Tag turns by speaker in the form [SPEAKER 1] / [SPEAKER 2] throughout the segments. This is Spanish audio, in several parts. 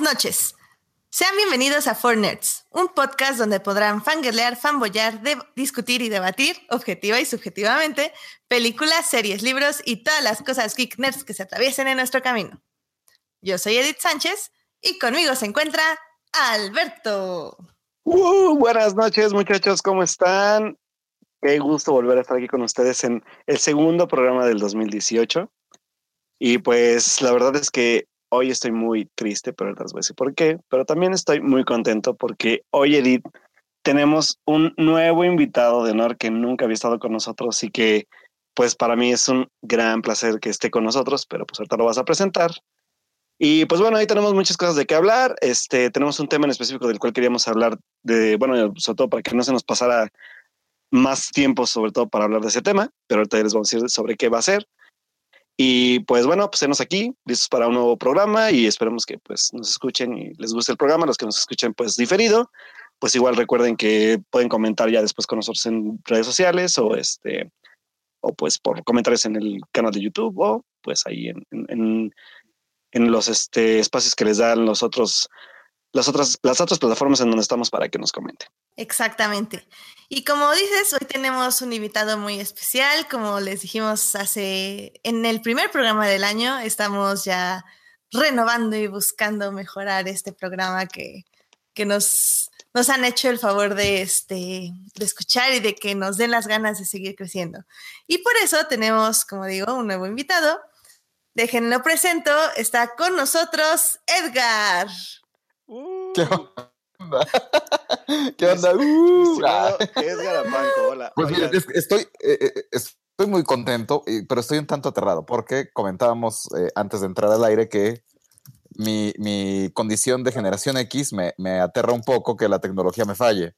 [SPEAKER 1] Buenas noches. Sean bienvenidos a Four Nerds, un podcast donde podrán fangirlear, fanboyar, discutir y debatir, objetiva y subjetivamente, películas, series, libros y todas las cosas geek nerds que se atraviesen en nuestro camino. Yo soy Edith Sánchez y conmigo se encuentra Alberto.
[SPEAKER 2] Uh, buenas noches, muchachos, ¿cómo están? Qué gusto volver a estar aquí con ustedes en el segundo programa del 2018. Y pues la verdad es que hoy estoy muy triste, pero les voy a decir por qué. Pero también estoy muy contento porque hoy, Edith, tenemos un nuevo invitado de honor que nunca había estado con nosotros y que, pues, para mí es un gran placer que esté con nosotros, pero pues ahorita lo vas a presentar. Y pues bueno, ahí tenemos muchas cosas de qué hablar. Este, tenemos un tema en específico del cual queríamos hablar de, bueno, sobre todo para que no se nos pasara más tiempo, sobre todo para hablar de ese tema, pero ahorita les vamos a decir sobre qué va a ser. Y pues bueno, pues tenemos aquí, listos para un nuevo programa y esperemos que pues nos escuchen y les guste el programa, los que nos escuchen pues diferido, pues igual recuerden que pueden comentar ya después con nosotros en redes sociales o este o pues por comentarios en el canal de YouTube o pues ahí en, en, en los este, espacios que les dan los otros las otras, las otras plataformas en donde estamos para que nos comenten.
[SPEAKER 1] Exactamente. Y como dices, hoy tenemos un invitado muy especial. Como les dijimos hace en el primer programa del año, estamos ya renovando y buscando mejorar este programa que, que nos, nos han hecho el favor de, este, de escuchar y de que nos den las ganas de seguir creciendo. Y por eso tenemos, como digo, un nuevo invitado. Déjenlo presento, está con nosotros Edgar.
[SPEAKER 3] ¿Qué onda? ¿Qué onda? Uh,
[SPEAKER 2] ah. es Garapanco, hola.
[SPEAKER 3] Pues mira, estoy, eh, eh, estoy muy contento, pero estoy un tanto aterrado porque comentábamos eh, antes de entrar al aire que mi, mi condición de generación X me, me, aterra un poco que la tecnología me falle.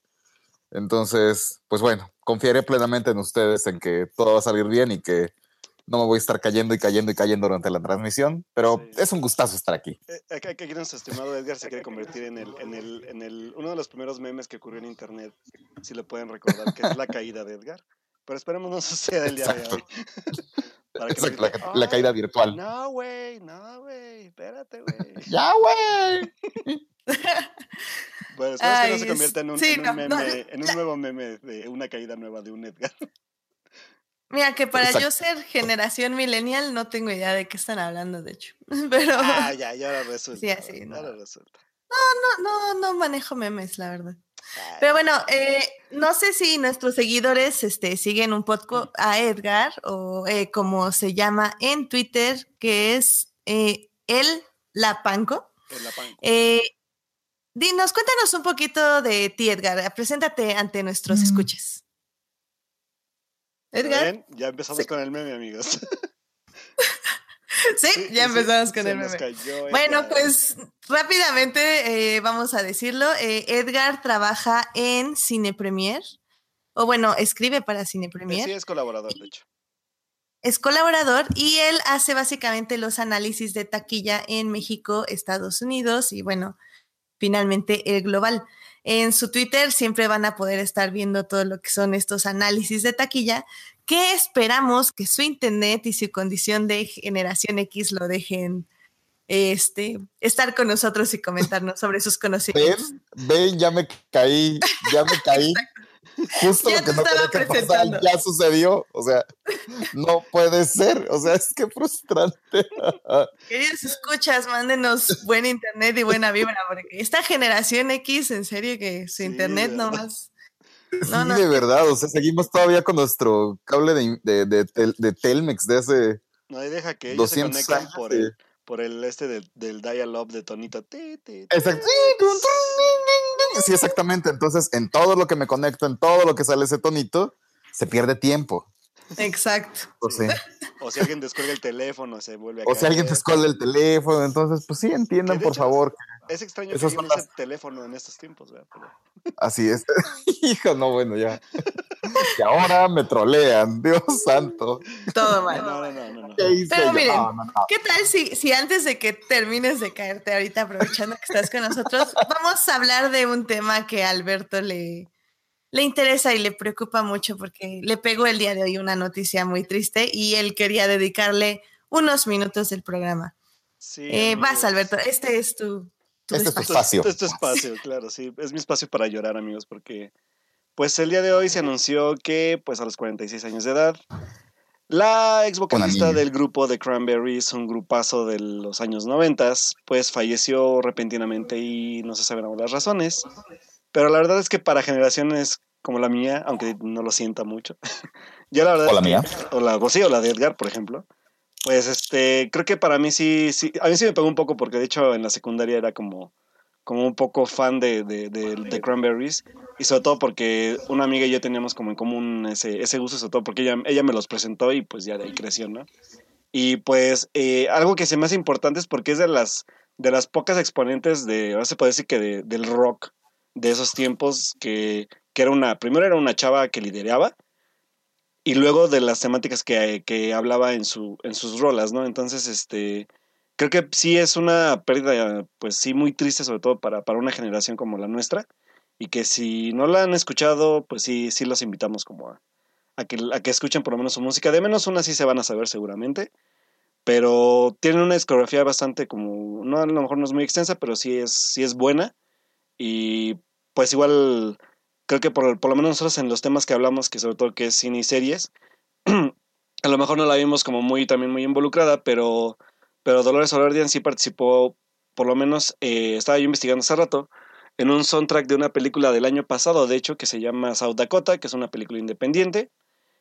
[SPEAKER 3] Entonces, pues bueno, confiaré plenamente en ustedes en que todo va a salir bien y que no me voy a estar cayendo y cayendo y cayendo durante la transmisión, pero es un gustazo estar aquí.
[SPEAKER 2] Eh, aquí nuestro estimado Edgar se quiere convertir en, el, en, el, en el, uno de los primeros memes que ocurrió en internet, si lo pueden recordar, que es la caída de Edgar. Pero esperemos no suceda el día de hoy.
[SPEAKER 3] Exacto, la, caída virtual.
[SPEAKER 2] No, güey, no, güey, espérate, güey.
[SPEAKER 3] ya, güey.
[SPEAKER 2] bueno, esperemos que no se convierta en un, en un meme, en un nuevo meme de una caída nueva de un Edgar.
[SPEAKER 1] Mira, que para yo ser generación millennial no tengo idea de qué están hablando, de hecho. Pero.
[SPEAKER 2] Ah, ya, ya lo resulta.
[SPEAKER 1] Sí, así, no. Lo resulta. No, no, no, no manejo memes, la verdad. Pero bueno, eh, no sé si nuestros seguidores este, siguen un poco a Edgar o eh, como se llama en Twitter, que es eh, El Lapanco.
[SPEAKER 2] El Lapanco.
[SPEAKER 1] Eh, dinos, cuéntanos un poquito de ti, Edgar. Preséntate ante nuestros mm. escuchas.
[SPEAKER 2] Edgar. Ya empezamos con el meme, amigos.
[SPEAKER 1] ¿Sí? ya empezamos con el meme. bueno, pues rápidamente eh, vamos a decirlo. Eh, Edgar trabaja en Cine Premier, o bueno, escribe para Cine Premier.
[SPEAKER 2] Sí, es colaborador, de hecho.
[SPEAKER 1] Es colaborador y él hace básicamente los análisis de taquilla en México, Estados Unidos y bueno, finalmente el global. En su Twitter siempre van a poder estar viendo todo lo que son estos análisis de taquilla, que esperamos que su internet y su condición de generación X lo dejen este, estar con nosotros y comentarnos sobre sus conocimientos.
[SPEAKER 3] Ven, ven, ya me caí, ya me caí. Justo lo que no quería que pasara ya sucedió. O sea, no puede ser. O sea, es que frustrante.
[SPEAKER 1] Queridos escuchas, mándenos buen internet y buena vibra, porque esta generación X, en serio que su internet no más.
[SPEAKER 3] No, sí, de verdad, o sea, seguimos todavía con nuestro cable de, de, de, de Telmex de hace.
[SPEAKER 2] No, deja que ellos se conecten por el, por el este del, del dial-up de tonito.
[SPEAKER 3] Exacto. Sí, exactamente. Entonces, en todo lo que me conecto, en todo lo que sale ese tonito, se pierde tiempo.
[SPEAKER 1] Exacto.
[SPEAKER 3] Pues sí.
[SPEAKER 2] O si alguien descuelga el teléfono, se vuelve a
[SPEAKER 3] O si alguien descuelga el teléfono, entonces, pues sí, entiendan, por favor.
[SPEAKER 2] Es extraño que alguien ese teléfono en estos tiempos, ¿verdad?
[SPEAKER 3] Así es. Hijo, no, bueno, ya. y ahora me trolean, Dios santo.
[SPEAKER 1] Todo mal.
[SPEAKER 2] No, no, no, no.
[SPEAKER 1] Pero miren, ¿qué tal si, si antes de que termines de caerte ahorita, aprovechando que estás con nosotros, vamos a hablar de un tema que a Alberto le, le interesa y le preocupa mucho porque le pegó el día de hoy una noticia muy triste y él quería dedicarle unos minutos del programa.
[SPEAKER 2] Sí,
[SPEAKER 1] eh, vas, Alberto, este es tu,
[SPEAKER 3] este es tu espacio.
[SPEAKER 2] Este, es espacio, claro, sí. Es mi espacio para llorar, amigos, porque pues el día de hoy se anunció que pues a los 46 años de edad la ex vocalista del grupo The Cranberries, un grupazo de los años 90, pues falleció repentinamente y no se saben aún las razones. Pero la verdad es que para generaciones como la mía, aunque no lo sienta mucho, ya la verdad.
[SPEAKER 3] O la mía.
[SPEAKER 2] O la, pues sí, o la de Edgar, por ejemplo. Pues este, creo que para mí sí, sí, a mí sí me pegó un poco porque de hecho en la secundaria era como, como un poco fan de, de, de, Cranberries y sobre todo porque una amiga y yo teníamos como en común ese, ese gusto, sobre todo porque ella, ella me los presentó y pues ya de ahí creció, ¿no? Y pues eh, algo que se me hace importante es porque es de las, de las pocas exponentes de, ahora se puede decir que de, del rock de esos tiempos que, que era una, primero era una chava que lideraba y luego de las temáticas que, que hablaba en, su, en sus rolas, ¿no? Entonces, este, creo que sí es una pérdida, pues sí, muy triste, sobre todo para, para una generación como la nuestra, y que si no la han escuchado, pues sí, sí los invitamos como a, a, que, a que escuchen por lo menos su música. De menos una sí se van a saber seguramente, pero tiene una discografía bastante como, no, a lo mejor no es muy extensa, pero sí es, sí es buena, y pues igual creo que por, por lo menos nosotros en los temas que hablamos, que sobre todo que es cine y series, a lo mejor no la vimos como muy también muy involucrada, pero, pero Dolores O'Riordan sí participó, por lo menos eh, estaba yo investigando hace rato, en un soundtrack de una película del año pasado, de hecho, que se llama South Dakota, que es una película independiente.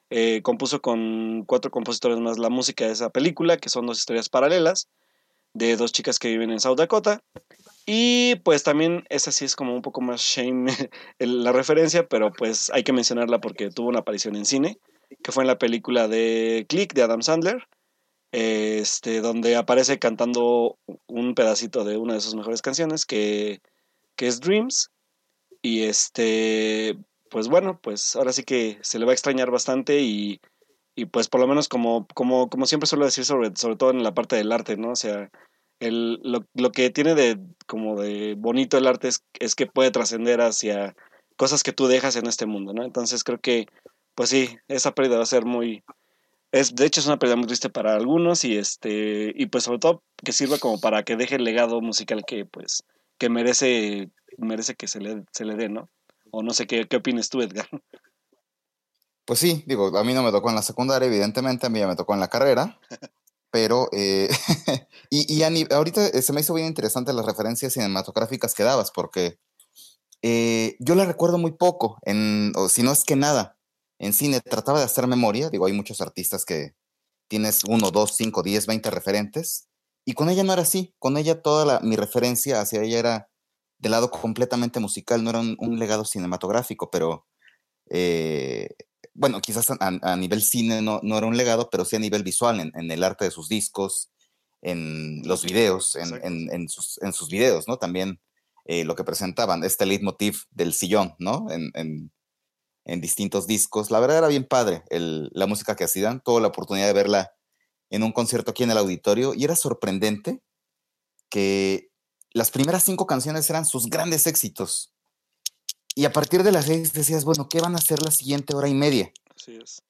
[SPEAKER 2] Eh, compuso con cuatro compositores más la música de esa película, que son dos historias paralelas de dos chicas que viven en South Dakota. Y pues también esa sí es como un poco más shame la referencia, pero pues hay que mencionarla porque tuvo una aparición en cine, que fue en la película de Click de Adam Sandler, este, donde aparece cantando un pedacito de una de sus mejores canciones, que, que es Dreams. Y este, pues bueno, pues ahora sí que se le va a extrañar bastante y, y pues por lo menos como, como, como siempre suelo decir sobre, sobre todo en la parte del arte, ¿no? O sea, el, lo, lo, que tiene de como de bonito el arte es, es que puede trascender hacia cosas que tú dejas en este mundo, ¿no? Entonces creo que, pues sí, esa pérdida va a ser muy, es, de hecho es una pérdida muy triste para algunos y este, y pues sobre todo que sirva como para que deje el legado musical que pues, que merece, merece que se le, se le dé, ¿no? O no sé qué, qué opinas tú, Edgar.
[SPEAKER 3] Pues sí, digo, a mí no me tocó en la secundaria, evidentemente, a mí ya me tocó en la carrera. pero eh, y, y ahorita eh, se me hizo bien interesante las referencias cinematográficas que dabas, porque eh, yo la recuerdo muy poco, o si no es que nada, en cine trataba de hacer memoria, digo, hay muchos artistas que tienes uno, dos, cinco, diez, veinte referentes, y con ella no era así, con ella toda la, mi referencia hacia ella era de lado completamente musical, no era un, legado cinematográfico, pero bueno, quizás a, nivel cine no, no, era un legado, pero sí a nivel visual, en, el arte de sus discos, en los videos, en, en, sus, en sus videos, ¿no? También eh, lo que presentaban, este leitmotiv del sillón, ¿no? En, distintos discos. La verdad era bien padre el, la música que hacían, tuve la oportunidad de verla en un concierto aquí en el auditorio y era sorprendente que las primeras cinco canciones eran sus grandes éxitos y a partir de las seis decías, bueno, ¿qué van a hacer la siguiente hora y media?
[SPEAKER 2] Así es.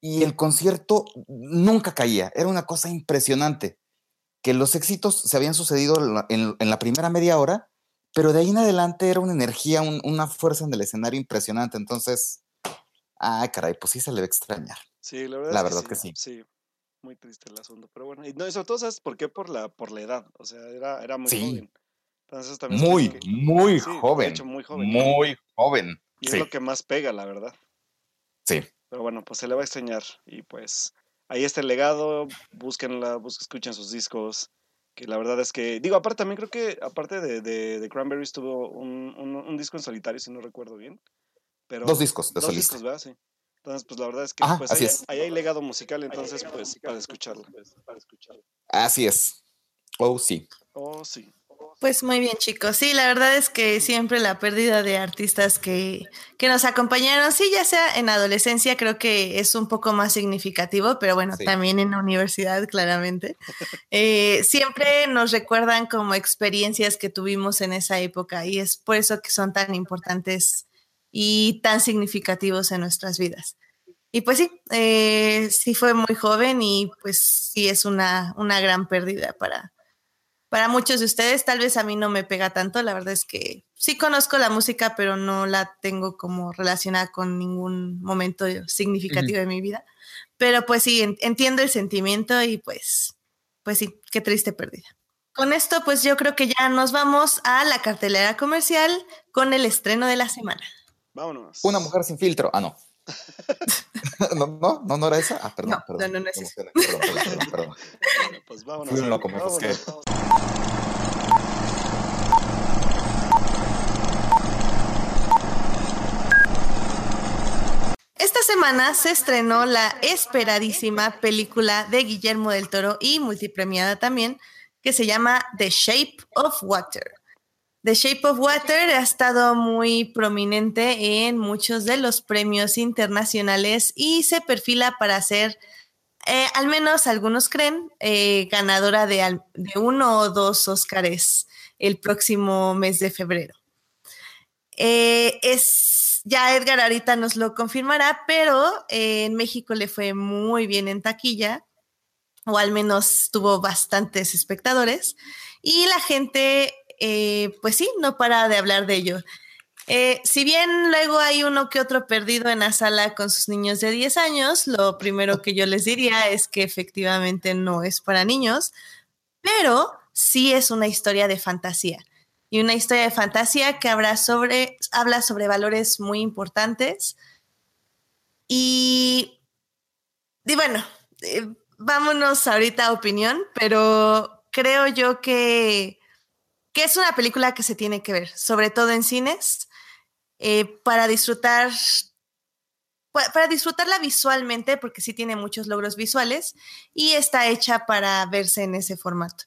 [SPEAKER 3] Y el concierto nunca caía, era una cosa impresionante, que los éxitos se habían sucedido en, la primera media hora, pero de ahí en adelante era una energía, una fuerza en el escenario impresionante. Entonces, ay, caray, pues sí se le va a extrañar.
[SPEAKER 2] Sí, la verdad,
[SPEAKER 3] la verdad que, sí.
[SPEAKER 2] sí. muy triste el asunto, pero bueno, y no, sobre todo, ¿sabes por qué? Por la, por la edad, o sea, era, era muy joven
[SPEAKER 3] muy, muy, joven, muy joven. Muy joven.
[SPEAKER 2] Y es lo que más pega, la verdad.
[SPEAKER 3] Sí.
[SPEAKER 2] Pero bueno, pues se le va a extrañar. Y pues ahí está el legado. Búsquenla, busquen, escuchen sus discos. Que la verdad es que, digo, aparte también creo que, aparte de, de, Cranberries, tuvo un, un, disco en solitario, si no recuerdo bien. Pero,
[SPEAKER 3] dos discos de
[SPEAKER 2] dos discos, ¿verdad? Sí. Entonces, pues la verdad es que pues, ahí, ahí, hay legado musical, entonces, pues, para escucharlo. Para escucharlo.
[SPEAKER 3] Así es. Oh, sí.
[SPEAKER 2] Oh, sí.
[SPEAKER 1] Pues muy bien, chicos. Sí, la verdad es que siempre la pérdida de artistas que, que nos acompañaron, sí, ya sea en adolescencia, creo que es un poco más significativo, pero bueno, también en la universidad, claramente. Eh, siempre nos recuerdan como experiencias que tuvimos en esa época y es por eso que son tan importantes y tan significativos en nuestras vidas. Y pues sí, eh, sí fue muy joven y pues sí es una, una gran pérdida para, para muchos de ustedes. Tal vez a mí no me pega tanto, la verdad es que sí conozco la música, pero no la tengo como relacionada con ningún momento significativo de mi vida. Pero pues sí, entiendo el sentimiento y pues, pues sí, qué triste pérdida. Con esto, pues yo creo que ya nos vamos a la cartelera comercial con el estreno de la semana.
[SPEAKER 2] Vámonos.
[SPEAKER 3] Una mujer sin filtro. Ah, no. no, no, no, no era esa. Ah, perdón,
[SPEAKER 1] no,
[SPEAKER 3] perdón.
[SPEAKER 1] No, no, es
[SPEAKER 3] Perdón, perdón, perdón, perdón.
[SPEAKER 2] Pues vámonos.
[SPEAKER 3] Fui un loco, me
[SPEAKER 2] vámonos,
[SPEAKER 3] ofusqué.
[SPEAKER 2] vámonos.
[SPEAKER 1] Esta semana se estrenó la esperadísima película de Guillermo del Toro y multipremiada también, que se llama The Shape of Water. The Shape of Water ha estado muy prominente en muchos de los premios internacionales y se perfila para ser, eh, al menos algunos creen, eh, ganadora de, uno o dos Óscares el próximo mes de febrero. Eh, es, ya Edgar ahorita nos lo confirmará, pero en México le fue muy bien en taquilla, o al menos tuvo bastantes espectadores, y la gente, eh, pues sí, no para de hablar de ello. Eh, si bien luego hay uno que otro perdido en la sala con sus niños de 10 años, lo primero que yo les diría es que efectivamente no es para niños, pero sí es una historia de fantasía. Y una historia de fantasía que habla sobre, valores muy importantes. Y, y bueno, eh, vámonos ahorita a opinión, pero creo yo que, que es una película que se tiene que ver, sobre todo en cines, eh, para disfrutar pa- para disfrutarla visualmente, porque sí tiene muchos logros visuales, y está hecha para verse en ese formato.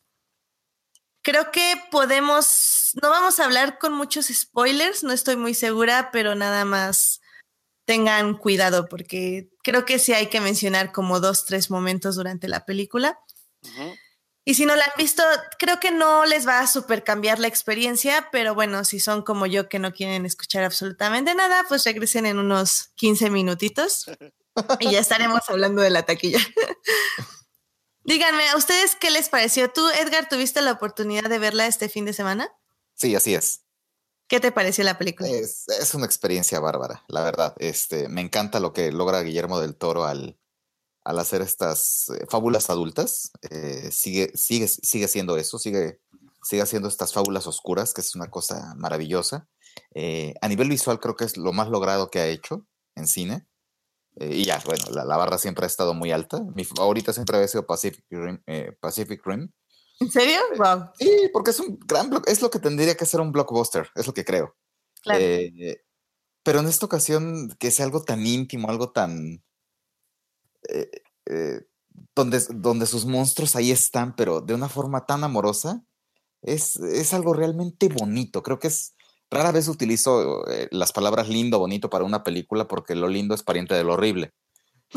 [SPEAKER 1] Creo que podemos, no vamos a hablar con muchos spoilers, no estoy muy segura, pero nada más tengan cuidado, porque creo que sí hay que mencionar como dos, tres momentos durante la película. Y si no la han visto, creo que no les va a super cambiar la experiencia, pero bueno, si son como yo que no quieren escuchar absolutamente nada, pues regresen en unos 15 minutitos y ya estaremos hablando de la taquilla. Díganme, ¿a ustedes qué les pareció? ¿Tú, Edgar, tuviste la oportunidad de verla este fin de semana?
[SPEAKER 3] Sí, así es.
[SPEAKER 1] ¿Qué te pareció la película?
[SPEAKER 3] Es, es una experiencia bárbara, la verdad. Este, me encanta lo que logra Guillermo del Toro al, al hacer estas eh, fábulas adultas. Eh, sigue, sigue, sigue siendo eso, sigue, sigue haciendo estas fábulas oscuras, que es una cosa maravillosa. Eh, a nivel visual creo que es lo más logrado que ha hecho en cine. Eh, y ya, bueno, la, la barra siempre ha estado muy alta. Mi favorita siempre había sido Pacific Rim. Pacific Rim.
[SPEAKER 1] ¿En serio? Wow,
[SPEAKER 3] Sí, porque es un gran es lo que tendría que ser un blockbuster, es lo que creo.
[SPEAKER 1] claro.
[SPEAKER 3] Pero en esta ocasión, que sea algo tan íntimo, algo tan. Eh, eh, donde, donde sus monstruos ahí están, pero de una forma tan amorosa, es, es algo realmente bonito. Creo que es. Rara vez utilizo eh, las palabras lindo, bonito para una película porque lo lindo es pariente de lo horrible.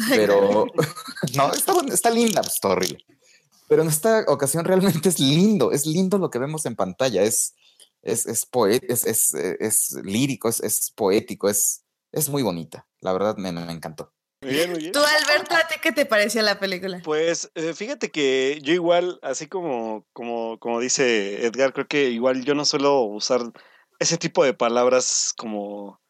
[SPEAKER 3] Pero. no, está, linda, pues, está horrible. Pero en esta ocasión realmente es lindo, es lindo lo que vemos en pantalla, es, es, es, poe- es, es, es lírico, es, es poético, es, es muy bonita. La verdad me, me encantó.
[SPEAKER 2] Muy bien, muy bien.
[SPEAKER 1] Tú, Alberto, ¿a ti qué te pareció la película?
[SPEAKER 2] Pues eh, fíjate que yo igual, así como, como, como dice Edgar, creo que igual yo no suelo usar ese tipo de palabras como,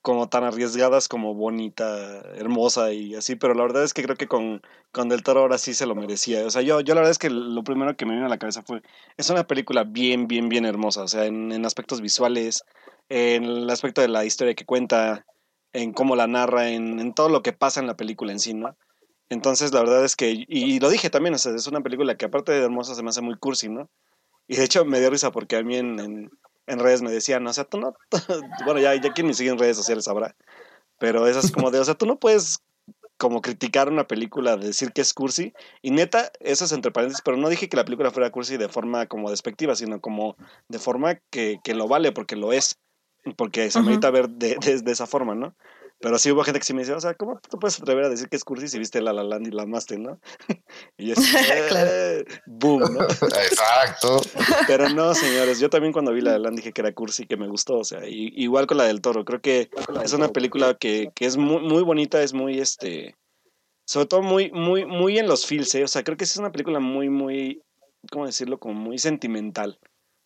[SPEAKER 2] como tan arriesgadas como bonita, hermosa y así, pero la verdad es que creo que con, con Del Toro ahora sí se lo merecía. O sea, yo, yo la verdad es que lo primero que me vino a la cabeza fue, es una película bien, bien, bien hermosa, o sea, en, en aspectos visuales, en el aspecto de la historia que cuenta, en cómo la narra, en, en todo lo que pasa en la película en sí, ¿no? Entonces, la verdad es que, y, lo dije también, o sea, es una película que aparte de hermosa se me hace muy cursi, ¿no? Y de hecho me dio risa porque a mí en, en, redes me decían, o sea, tú no, bueno, ya, ya quien me sigue en redes sociales sabrá, pero es así como de, o sea, tú no puedes como criticar una película, decir que es cursi, y neta, eso es entre paréntesis, pero no dije que la película fuera cursi de forma como despectiva, sino como de forma que, que lo vale, porque lo es, porque se
[SPEAKER 1] Ujú.
[SPEAKER 2] amerita ver de, de, de esa forma, ¿no? Pero sí hubo gente que sí me decía, o sea, ¿cómo te puedes atrever a decir que es cursi si viste La La Land y la amaste, no? y
[SPEAKER 1] Claro.
[SPEAKER 2] "Eh", boom, ¿no?
[SPEAKER 3] Exacto.
[SPEAKER 2] Pero no, señores, yo también cuando vi La La Land dije que era cursi, que me gustó, o sea, y- igual con la del Toro, creo que es una película que, que es muy, muy bonita, es muy, este, sobre todo muy, muy, muy en los feels, ¿eh? o sea, creo que es una película muy, muy ¿cómo decirlo? Como muy sentimental.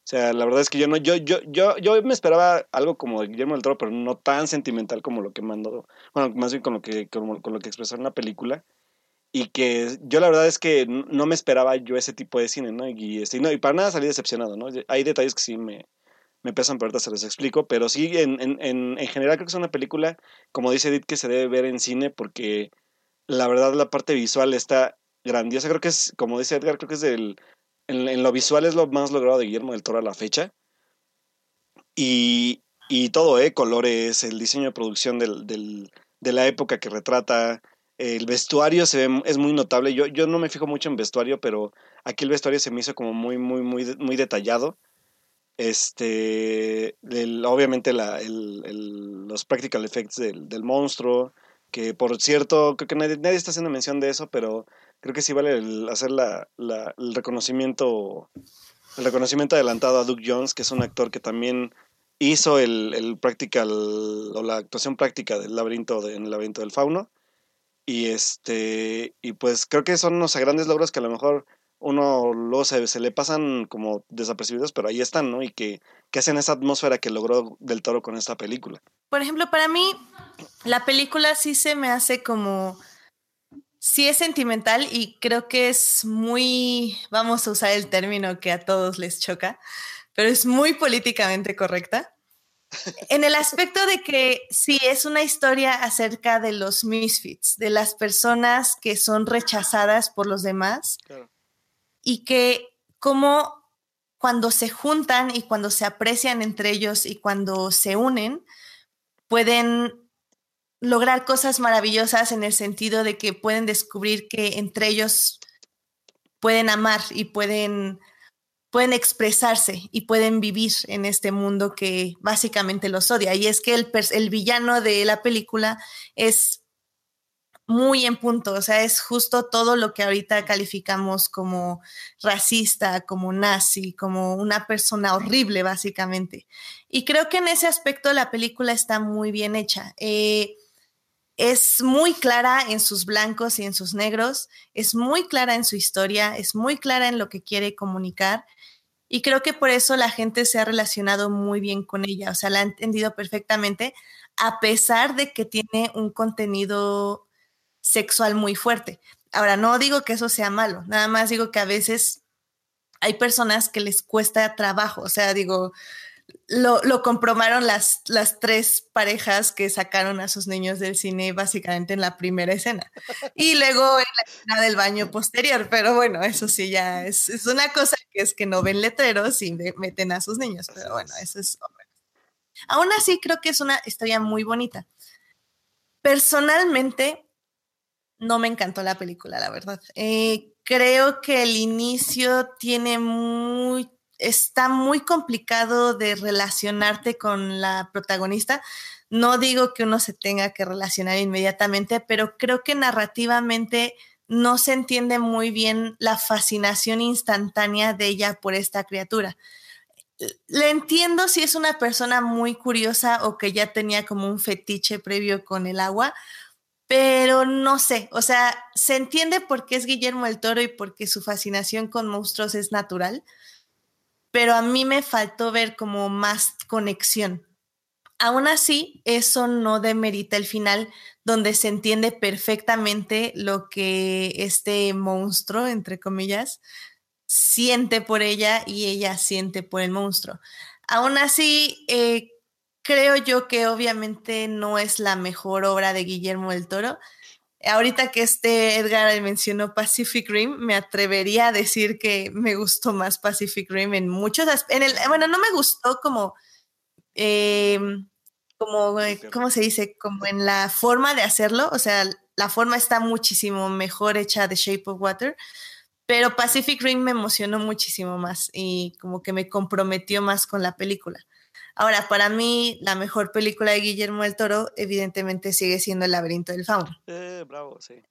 [SPEAKER 2] O sea, la verdad es que yo no, yo, yo, yo, yo me esperaba algo como Guillermo del Toro, pero no tan sentimental como lo que mandó, bueno, más bien con lo que, con lo que expresó en la película. Y que yo la verdad es que no me esperaba yo ese tipo de cine, ¿no? Y, este, no, y para nada salí decepcionado, ¿no? Hay detalles que sí me, me pesan, pero ahorita se los explico. Pero sí, en, en, en general creo que es una película, como dice Edith, que se debe ver en cine porque la verdad la parte visual está grandiosa. Creo que es, como dice Edgar, creo que es del en, lo visual es lo más logrado de Guillermo del Toro a la fecha. Y, y todo, ¿eh? Colores, el diseño de producción del, del, de la época que retrata. El vestuario se es muy notable. Yo, yo no me fijo mucho en vestuario, pero aquí el vestuario se me hizo como muy, muy, muy, muy detallado. Este, obviamente la, los practical effects del, del, monstruo, que por cierto, creo que nadie, nadie, está haciendo mención de eso, pero creo que sí vale hacer la, el reconocimiento el reconocimiento adelantado a Duke Jones, que es un actor que también hizo el, el practical o la actuación práctica del laberinto en el laberinto del fauno. Y este y pues creo que son unos grandes logros que a lo mejor uno luego se, se, le pasan como desapercibidos, pero ahí están, ¿no? Y que, que hacen esa atmósfera que logró Del Toro con esta película.
[SPEAKER 1] Por ejemplo, para mí, la película sí se me hace como sí es sentimental y creo que es muy, vamos a usar el término que a todos les choca, pero es muy políticamente correcta. En el aspecto de que sí es una historia acerca de los misfits, de las personas que son rechazadas por los demás y que como cuando se juntan y cuando se aprecian entre ellos y cuando se unen, pueden lograr cosas maravillosas en el sentido de que pueden descubrir que entre ellos pueden amar y pueden, pueden expresarse y pueden vivir en este mundo que básicamente los odia. Y es que el, el villano de la película es muy en punto, o sea, es justo todo lo que ahorita calificamos como racista, como nazi, como una persona horrible, básicamente. Y creo que en ese aspecto la película está muy bien hecha. Eh, es muy clara en sus blancos y en sus negros, es muy clara en su historia, es muy clara en lo que quiere comunicar y creo que por eso la gente se ha relacionado muy bien con ella, o sea, la ha entendido perfectamente a pesar de que tiene un contenido sexual muy fuerte. Ahora, no digo que eso sea malo, nada más digo que a veces hay personas que les cuesta trabajo, o sea, digo, lo, comprobaron las, las tres parejas que sacaron a sus niños del cine básicamente en la primera escena. Y luego en la escena del baño posterior. Pero bueno, eso sí ya es, es una cosa que es que no ven letreros y meten a sus niños. Pero bueno, eso es... Aún así, creo que es una historia muy bonita. Personalmente, no me encantó la película, la verdad. Eh, creo que el inicio tiene muy está muy complicado de relacionarte con la protagonista. No digo que uno se tenga que relacionar inmediatamente, pero creo que narrativamente no se entiende muy bien la fascinación instantánea de ella por esta criatura. Le entiendo si es una persona muy curiosa o que ya tenía como un fetiche previo con el agua, pero no sé, o sea, se entiende por qué es Guillermo el Toro y porque su fascinación con monstruos es natural, pero a mí me faltó ver como más conexión. Aún así, eso no demerita el final donde se entiende perfectamente lo que este monstruo, entre comillas, siente por ella y ella siente por el monstruo. Aún así, eh, creo yo que obviamente no es la mejor obra de Guillermo del Toro, ahorita que este Edgar mencionó Pacific Rim, me atrevería a decir que me gustó más Pacific Rim en muchos en el Bueno, no me gustó como, em, como, eh, ¿cómo se dice? Como en la forma de hacerlo, o sea, la forma está muchísimo mejor hecha de Shape of Water, pero Pacific Rim me emocionó muchísimo más y como que me comprometió más con la película. Ahora, para mí, la mejor película de Guillermo del Toro, evidentemente, sigue siendo El laberinto del fauno.
[SPEAKER 2] Eh, bravo, sí.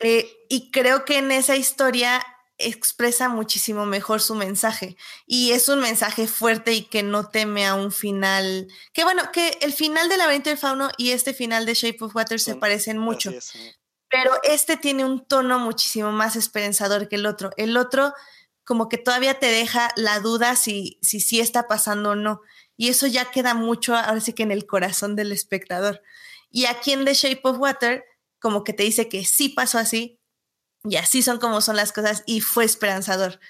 [SPEAKER 1] Eh, y creo que en esa historia expresa muchísimo mejor su mensaje. Y es un mensaje fuerte y que no teme a un final. Que bueno, que el final del laberinto del fauno y este final de Shape of Water se parecen mucho. Pero este tiene un tono muchísimo más esperanzador que el otro. El otro como que todavía te deja la duda si sí si, está pasando o no. Y eso ya queda mucho, ahora sí que en el corazón del espectador. Y aquí en The Shape of Water, como que te dice que sí pasó así, y así son como son las cosas, y fue esperanzador.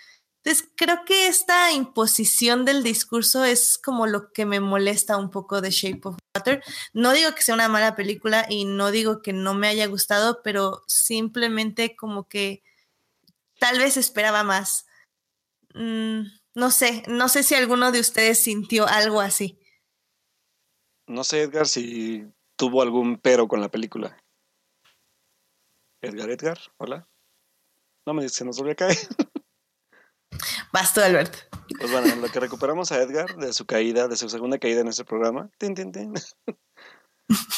[SPEAKER 1] Entonces, creo que esta imposición del discurso es como lo que me molesta un poco de Shape of Water. No digo que sea una mala película y no digo que no me haya gustado, pero simplemente como que tal vez esperaba más. Mm, no sé, no sé si alguno de ustedes sintió algo así.
[SPEAKER 2] No sé, Edgar, si tuvo algún pero con la película. Edgar, Edgar, hola. No me dice, se nos volvió a caer.
[SPEAKER 1] Vas tú, Alberto.
[SPEAKER 2] Pues bueno, en lo que recuperamos a Edgar de su caída, de su segunda caída en este programa.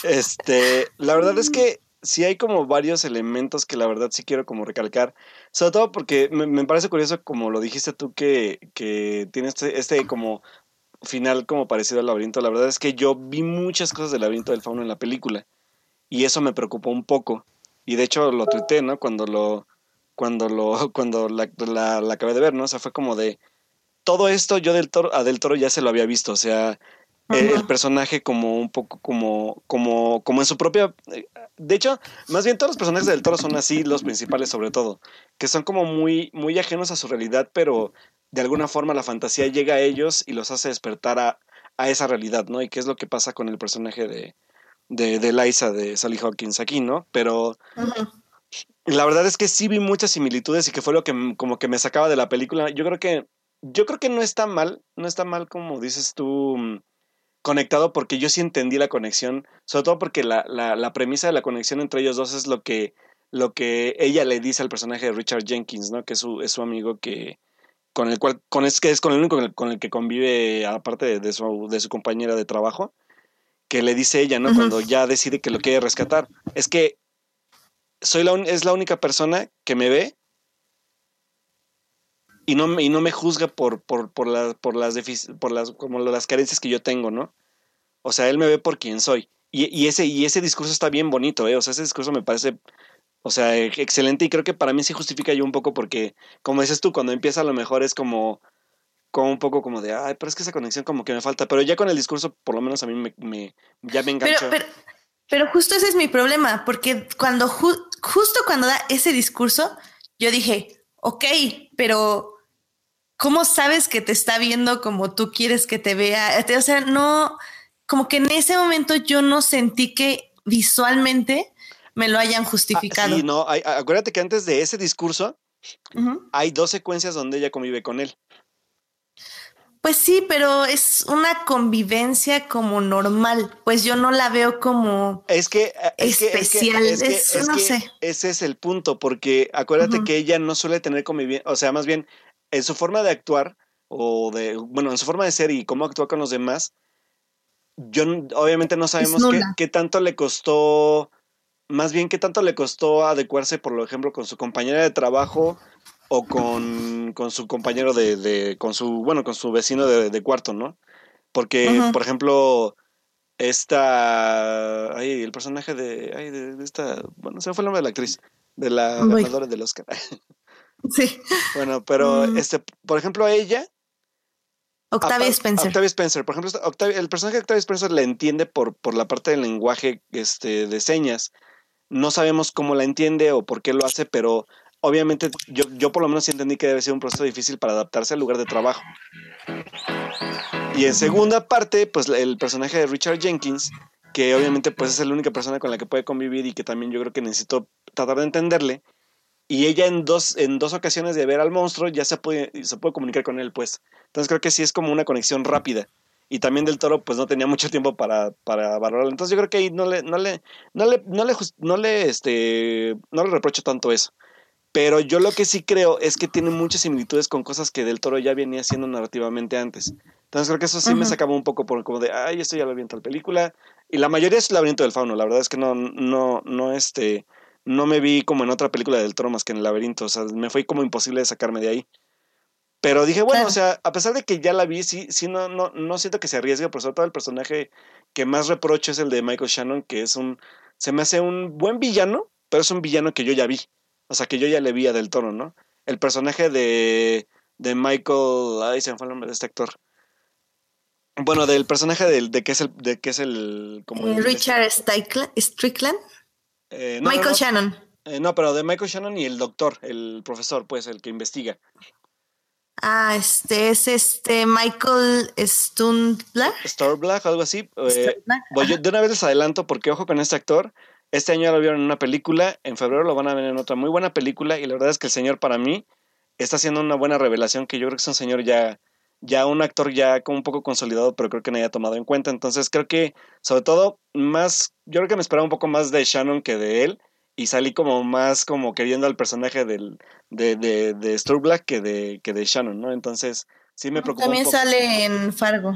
[SPEAKER 2] Este, la verdad es que sí hay como varios elementos que la verdad sí quiero como recalcar. Sobre todo porque me, parece curioso, como lo dijiste tú, que, que tiene este, este como final como parecido al laberinto. La verdad es que yo vi muchas cosas del laberinto del fauno en la película. Y eso me preocupó un poco. Y de hecho lo tuité, ¿no? Cuando lo, cuando lo, cuando la, la, acabé de ver, ¿no? O sea, fue como de todo esto yo del toro, a Del Toro ya se lo había visto, o sea, el, personaje como un poco como, como, como en su propia. Eh, de hecho, más bien todos los personajes del Toro son así, los principales sobre todo, que son como muy, muy ajenos a su realidad, pero de alguna forma la fantasía llega a ellos y los hace despertar a, a esa realidad, ¿no? Y qué es lo que pasa con el personaje de, de, de Liza de Sally Hawkins aquí, ¿no? Pero la verdad es que sí vi muchas similitudes y que fue lo que como que me sacaba de la película. Yo creo que yo creo que no está mal, no está mal como dices tú mm, conectado porque yo sí entendí la conexión, sobre todo porque la, la, la, premisa de la conexión entre ellos dos es lo que, lo que ella le dice al personaje de Richard Jenkins, ¿no? Que es su, es su amigo que con el cual con es que es con el único con el, que convive aparte de, su, de su compañera de trabajo que le dice ella, ¿no? Cuando ya decide que lo quiere rescatar. Es que soy la es la única persona que me ve y no, y no me juzga por, por, por, por, las por las, como las carencias que yo tengo, ¿no? O sea, él me ve por quien soy. Y, y, ese, y ese discurso está bien bonito, ¿eh? O sea, ese discurso me parece, o sea, excelente y creo que para mí sí justifica yo un poco porque, como dices tú, cuando empieza a lo mejor es como, como un poco como de, ay, pero es que esa conexión como que me falta, pero ya con el discurso por lo menos a mí me, me ya me enganchó.
[SPEAKER 1] Pero justo ese es mi problema, porque cuando justo cuando da ese discurso, yo dije, ok, pero ¿cómo sabes que te está viendo como tú quieres que te vea? O sea, no, como que en ese momento yo no sentí que visualmente me lo hayan justificado.
[SPEAKER 2] sí, no, acuérdate que antes de ese discurso hay dos secuencias donde ella convive con él.
[SPEAKER 1] Pues sí, pero es una convivencia como normal, pues yo no la veo como
[SPEAKER 2] es que,
[SPEAKER 1] especial, es no sé.
[SPEAKER 2] Ese es el punto, porque acuérdate que ella no suele tener convivencia, o sea, más bien en su forma de actuar o de, bueno, en su forma de ser y cómo actúa con los demás, yo obviamente no sabemos qué, qué tanto le costó, más bien qué tanto le costó adecuarse, por ejemplo, con su compañera de trabajo o con, con su compañero de, de, con su, bueno, con su vecino de, de cuarto, ¿no? Porque, por ejemplo, esta, ay, el personaje de, ay, de, esta, bueno, se fue el nombre de la actriz, de la ganadora del Oscar.
[SPEAKER 1] sí.
[SPEAKER 2] Bueno, pero, mm. este, por ejemplo, a ella,
[SPEAKER 1] Octavia Spencer.
[SPEAKER 2] Octavia Spencer, por ejemplo, Octavia, el personaje de Octavia Spencer la entiende por, por la parte del lenguaje este, de señas. No sabemos cómo la entiende o por qué lo hace, pero obviamente yo, yo por lo menos sí entendí que debe ser un proceso difícil para adaptarse al lugar de trabajo. Y en segunda parte, pues el personaje de Richard Jenkins, que obviamente pues es la única persona con la que puede convivir y que también yo creo que necesito tratar de entenderle. Y ella en dos, en dos ocasiones de ver al monstruo ya se puede, se puede comunicar con él, pues. Entonces creo que sí es como una conexión rápida. Y también del toro, pues no tenía mucho tiempo para, para valorarlo. Entonces yo creo que ahí no le, no le, no le, no le, no le, este, no le reprocho tanto eso. Pero yo lo que sí creo es que tiene muchas similitudes con cosas que Del Toro ya venía haciendo narrativamente antes. Entonces creo que eso sí me sacaba un poco por como de, ay, esto ya lo vi en tal película. Y la mayoría es el laberinto del fauno. La verdad es que no, no, no, este, no me vi como en otra película del Toro más que en el laberinto. O sea, me fue como imposible de sacarme de ahí. Pero dije, bueno, o sea, a pesar de que ya la vi, sí, sí no, no, no siento que se arriesgue, por sobre todo el personaje que más reprocho es el de Michael Shannon, que es un, se me hace un buen villano, pero es un villano que yo ya vi. O sea, que yo ya le vi a Del Toro, ¿no? El personaje de, de Michael, ay, se me fue el nombre de este actor. Bueno, del personaje del, de que es el, de que es el, como
[SPEAKER 1] Eh, Richard Strickland.
[SPEAKER 2] Eh, no,
[SPEAKER 1] Michael
[SPEAKER 2] no,
[SPEAKER 1] Shannon.
[SPEAKER 2] eh, no, pero de Michael Shannon y el doctor, el profesor, pues, el que investiga.
[SPEAKER 1] Ah, este es este Michael Stundler.
[SPEAKER 2] Storblack, algo así. eh, Pues yo de una vez les adelanto porque ojo con este actor. Este año lo vieron en una película, en febrero lo van a ver en otra muy buena película y la verdad es que el señor para mí está haciendo una buena revelación que yo creo que es un señor ya ya un actor ya como un poco consolidado, pero creo que nadie ha tomado en cuenta. Entonces creo que sobre todo más yo creo que me esperaba un poco más de Shannon que de él y salí como más como queriendo al personaje del de de, de Storblack que de que de Shannon, ¿no? Entonces sí me preocupó un
[SPEAKER 1] También
[SPEAKER 2] poco.
[SPEAKER 1] sale en Fargo.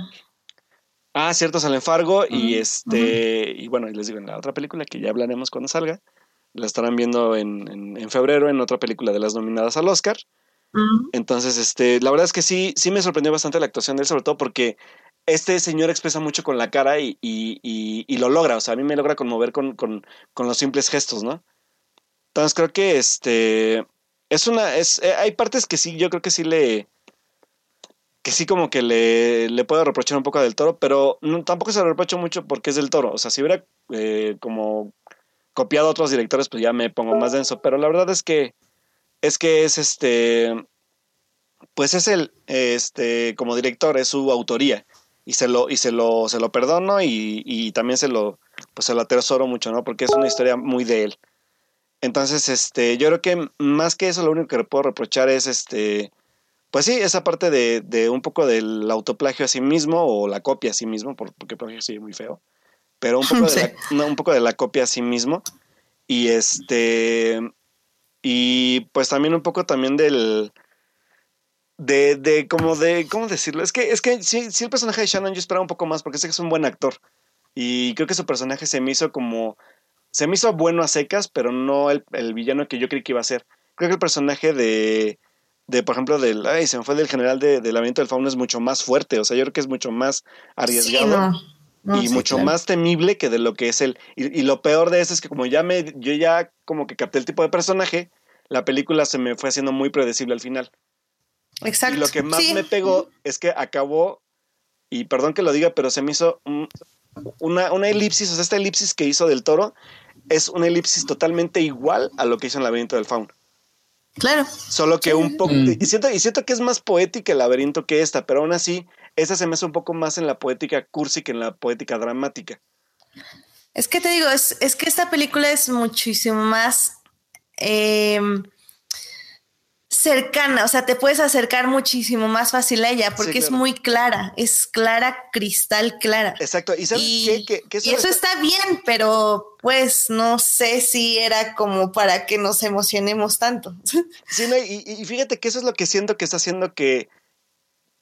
[SPEAKER 2] Ah, cierto, sale en Fargo y este, y bueno, y les digo, en la otra película que ya hablaremos cuando salga, la estarán viendo en, en, en febrero en otra película de las nominadas al Oscar. Entonces, este, la verdad es que sí, sí me sorprendió bastante la actuación de él, sobre todo porque este señor expresa mucho con la cara y, y, y, y lo logra, o sea, a mí me logra conmover con, con, con los simples gestos, ¿no? Entonces creo que este, es una, es, eh, hay partes que sí, yo creo que sí le, que sí como que le, le puedo reprochar un poco del toro, pero no, tampoco se lo reprocho mucho porque es del toro. O sea, si hubiera eh, como copiado a otros directores, pues ya me pongo más denso. Pero la verdad es que es que es este. Pues es el, este, como director, es su autoría. Y se lo, y se lo, se lo perdono y, y también se lo, pues se lo atesoro mucho, ¿no? Porque es una historia muy de él. Entonces, este, yo creo que más que eso, lo único que le puedo reprochar es este pues sí, esa parte de, de un poco del autoplagio a sí mismo o la copia a sí mismo, por- porque plagio sí muy feo, pero un poco, de
[SPEAKER 1] Sí.
[SPEAKER 2] la, no, un poco de la copia a sí mismo y este y pues también un poco también del de, de como de cómo decirlo es que es que sí, sí el personaje de Shannon yo esperaba un poco más porque sé que es un buen actor y creo que su personaje se me hizo como se me hizo bueno a secas pero no el, el villano que yo creí que iba a ser. Creo que el personaje de de, por ejemplo, del, ay, se me fue del general de, del laberinto del fauno es mucho más fuerte, o sea, yo creo que es mucho más
[SPEAKER 1] Sí,
[SPEAKER 2] arriesgado.
[SPEAKER 1] no. No,
[SPEAKER 2] y
[SPEAKER 1] sí,
[SPEAKER 2] mucho
[SPEAKER 1] claro.
[SPEAKER 2] más temible que de lo que es él. Y, y lo peor de eso es que como ya me, yo ya como que capté el tipo de personaje, la película se me fue haciendo muy predecible al final.
[SPEAKER 1] Exacto.
[SPEAKER 2] Y lo que más
[SPEAKER 1] Sí.
[SPEAKER 2] me pegó es que acabó, y perdón que lo diga, pero se me hizo un- una, una elipsis, o sea, esta elipsis que hizo del toro es una elipsis totalmente igual a lo que hizo en el laberinto del fauno.
[SPEAKER 1] Claro.
[SPEAKER 2] Solo que un poco.
[SPEAKER 3] Mm.
[SPEAKER 2] Y siento, y siento que es más poética el laberinto que esta, pero aún así, esta se me hace un poco más en la poética cursi que en la poética dramática.
[SPEAKER 1] Es que te digo, es, es que esta película es muchísimo más eh, cercana, o sea, te puedes acercar muchísimo más fácil a ella porque
[SPEAKER 2] Sí,
[SPEAKER 1] es muy clara, es clara, cristal clara.
[SPEAKER 2] Exacto. ¿Y sabes
[SPEAKER 1] Y,
[SPEAKER 2] qué? Que, que
[SPEAKER 1] y eso
[SPEAKER 2] está-
[SPEAKER 1] está bien, pero pues no sé si era como para que nos emocionemos tanto.
[SPEAKER 2] Sí, no, y, y fíjate que eso es lo que siento que está haciendo que,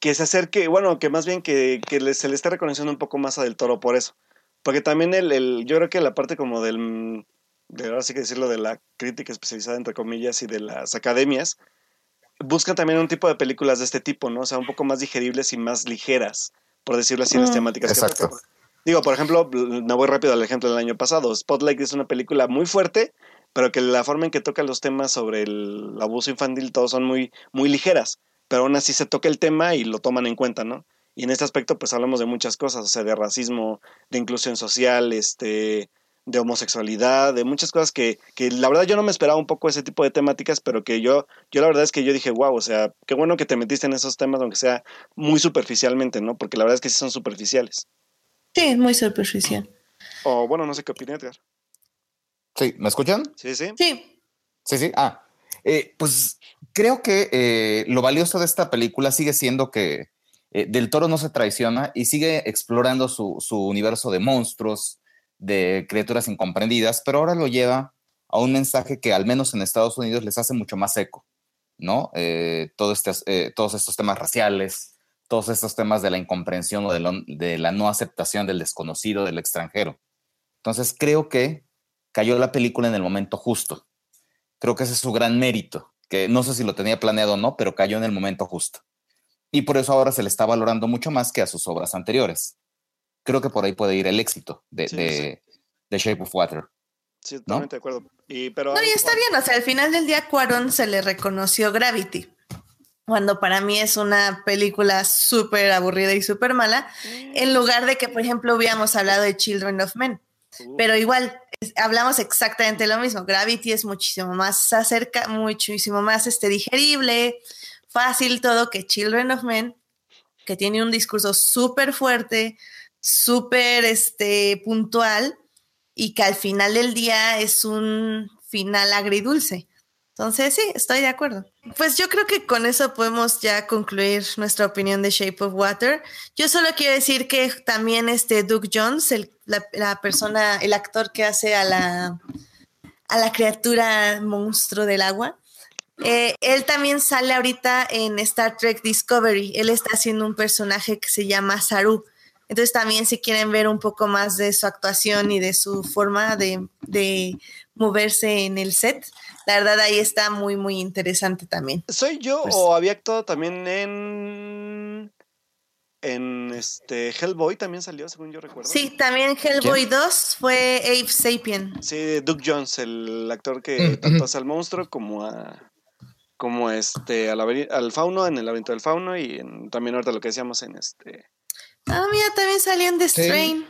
[SPEAKER 2] que se acerque, bueno, que más bien que, que se le esté reconociendo un poco más a Del Toro por eso. Porque también el, el- yo creo que la parte como del, de ahora sí que decirlo, de la crítica especializada, entre comillas, y de las academias, buscan también un tipo de películas de este tipo, ¿no? O sea, un poco más digeribles y más ligeras, por decirlo así, en las
[SPEAKER 1] Mm.
[SPEAKER 2] temáticas que
[SPEAKER 3] Exacto.
[SPEAKER 2] Digo, por ejemplo, me voy rápido al ejemplo del año pasado. Spotlight es una película muy fuerte, pero que la forma en que toca los temas sobre el abuso infantil, todos son muy, muy ligeras, pero aún así se toca el tema y lo toman en cuenta, ¿no? Y en este aspecto, pues hablamos de muchas cosas, o sea, de racismo, de inclusión social, este, de homosexualidad, de muchas cosas que, que la verdad yo no me esperaba un poco ese tipo de temáticas, pero que yo, yo la verdad es que yo dije, wow, o sea, qué bueno que te metiste en esos temas, aunque sea muy superficialmente, ¿no? Porque la verdad es que sí son superficiales.
[SPEAKER 1] Sí, muy superficial.
[SPEAKER 2] O bueno, no sé qué opina Edgar.
[SPEAKER 3] Sí, ¿me escuchan?
[SPEAKER 2] Sí, sí.
[SPEAKER 1] Sí,
[SPEAKER 3] Sí, sí. Ah, eh, pues creo que eh, lo valioso de esta película sigue siendo que eh, Del Toro no se traiciona y sigue explorando su, su universo de monstruos, de criaturas incomprendidas, pero ahora lo lleva a un mensaje que al menos en Estados Unidos les hace mucho más eco, ¿no? Eh, todo este, eh, todos estos temas raciales, todos estos temas de la incomprensión o de, lo- de la no aceptación del desconocido, del extranjero. Entonces creo que cayó la película en el momento justo. Creo que ese es su gran mérito, que no sé si lo tenía planeado o no, pero cayó en el momento justo. Y por eso ahora se le está valorando mucho más que a sus obras anteriores. Creo que por ahí puede ir el éxito de,
[SPEAKER 2] Sí,
[SPEAKER 3] de, de Shape of Water.
[SPEAKER 2] Sí, totalmente de acuerdo. Y, pero,
[SPEAKER 1] no, y está bien, o sea, al final del día Cuarón se le reconoció Gravity. cuando para mí es una película súper aburrida y súper mala, en lugar de que, por ejemplo, hubiéramos hablado de Children of Men. Pero igual, hablamos exactamente lo mismo. Gravity es muchísimo más acerca, muchísimo más este, digerible, fácil todo que Children of Men, que tiene un discurso súper fuerte, súper este, puntual y que al final del día es un final agridulce. Entonces, sí, estoy de acuerdo. Pues yo creo que con eso podemos ya concluir nuestra opinión de Shape of Water. Yo solo quiero decir que también este Doug Jones, el, la, persona, el actor que hace a la, a la criatura monstruo del agua, eh, él también sale ahorita en Star Trek Discovery. Él está haciendo un personaje que se llama Saru. Entonces también si quieren ver un poco más de su actuación y de su forma de, de moverse en el set, la verdad ahí está muy, muy interesante también.
[SPEAKER 2] ¿Soy yo
[SPEAKER 1] Pues
[SPEAKER 2] o había actuado también en. En este. Hellboy también salió, según yo recuerdo?
[SPEAKER 1] Sí, también Hellboy 2 fue Ape Sapien.
[SPEAKER 2] Sí, Doug Jones, el actor que
[SPEAKER 3] Mm,
[SPEAKER 2] tanto hace al monstruo como a. Como este, al, al fauno, en el laberinto del fauno y en- también ahorita lo que decíamos en este.
[SPEAKER 1] Ah, mira, también salió en The
[SPEAKER 3] Sí.
[SPEAKER 1] Strain.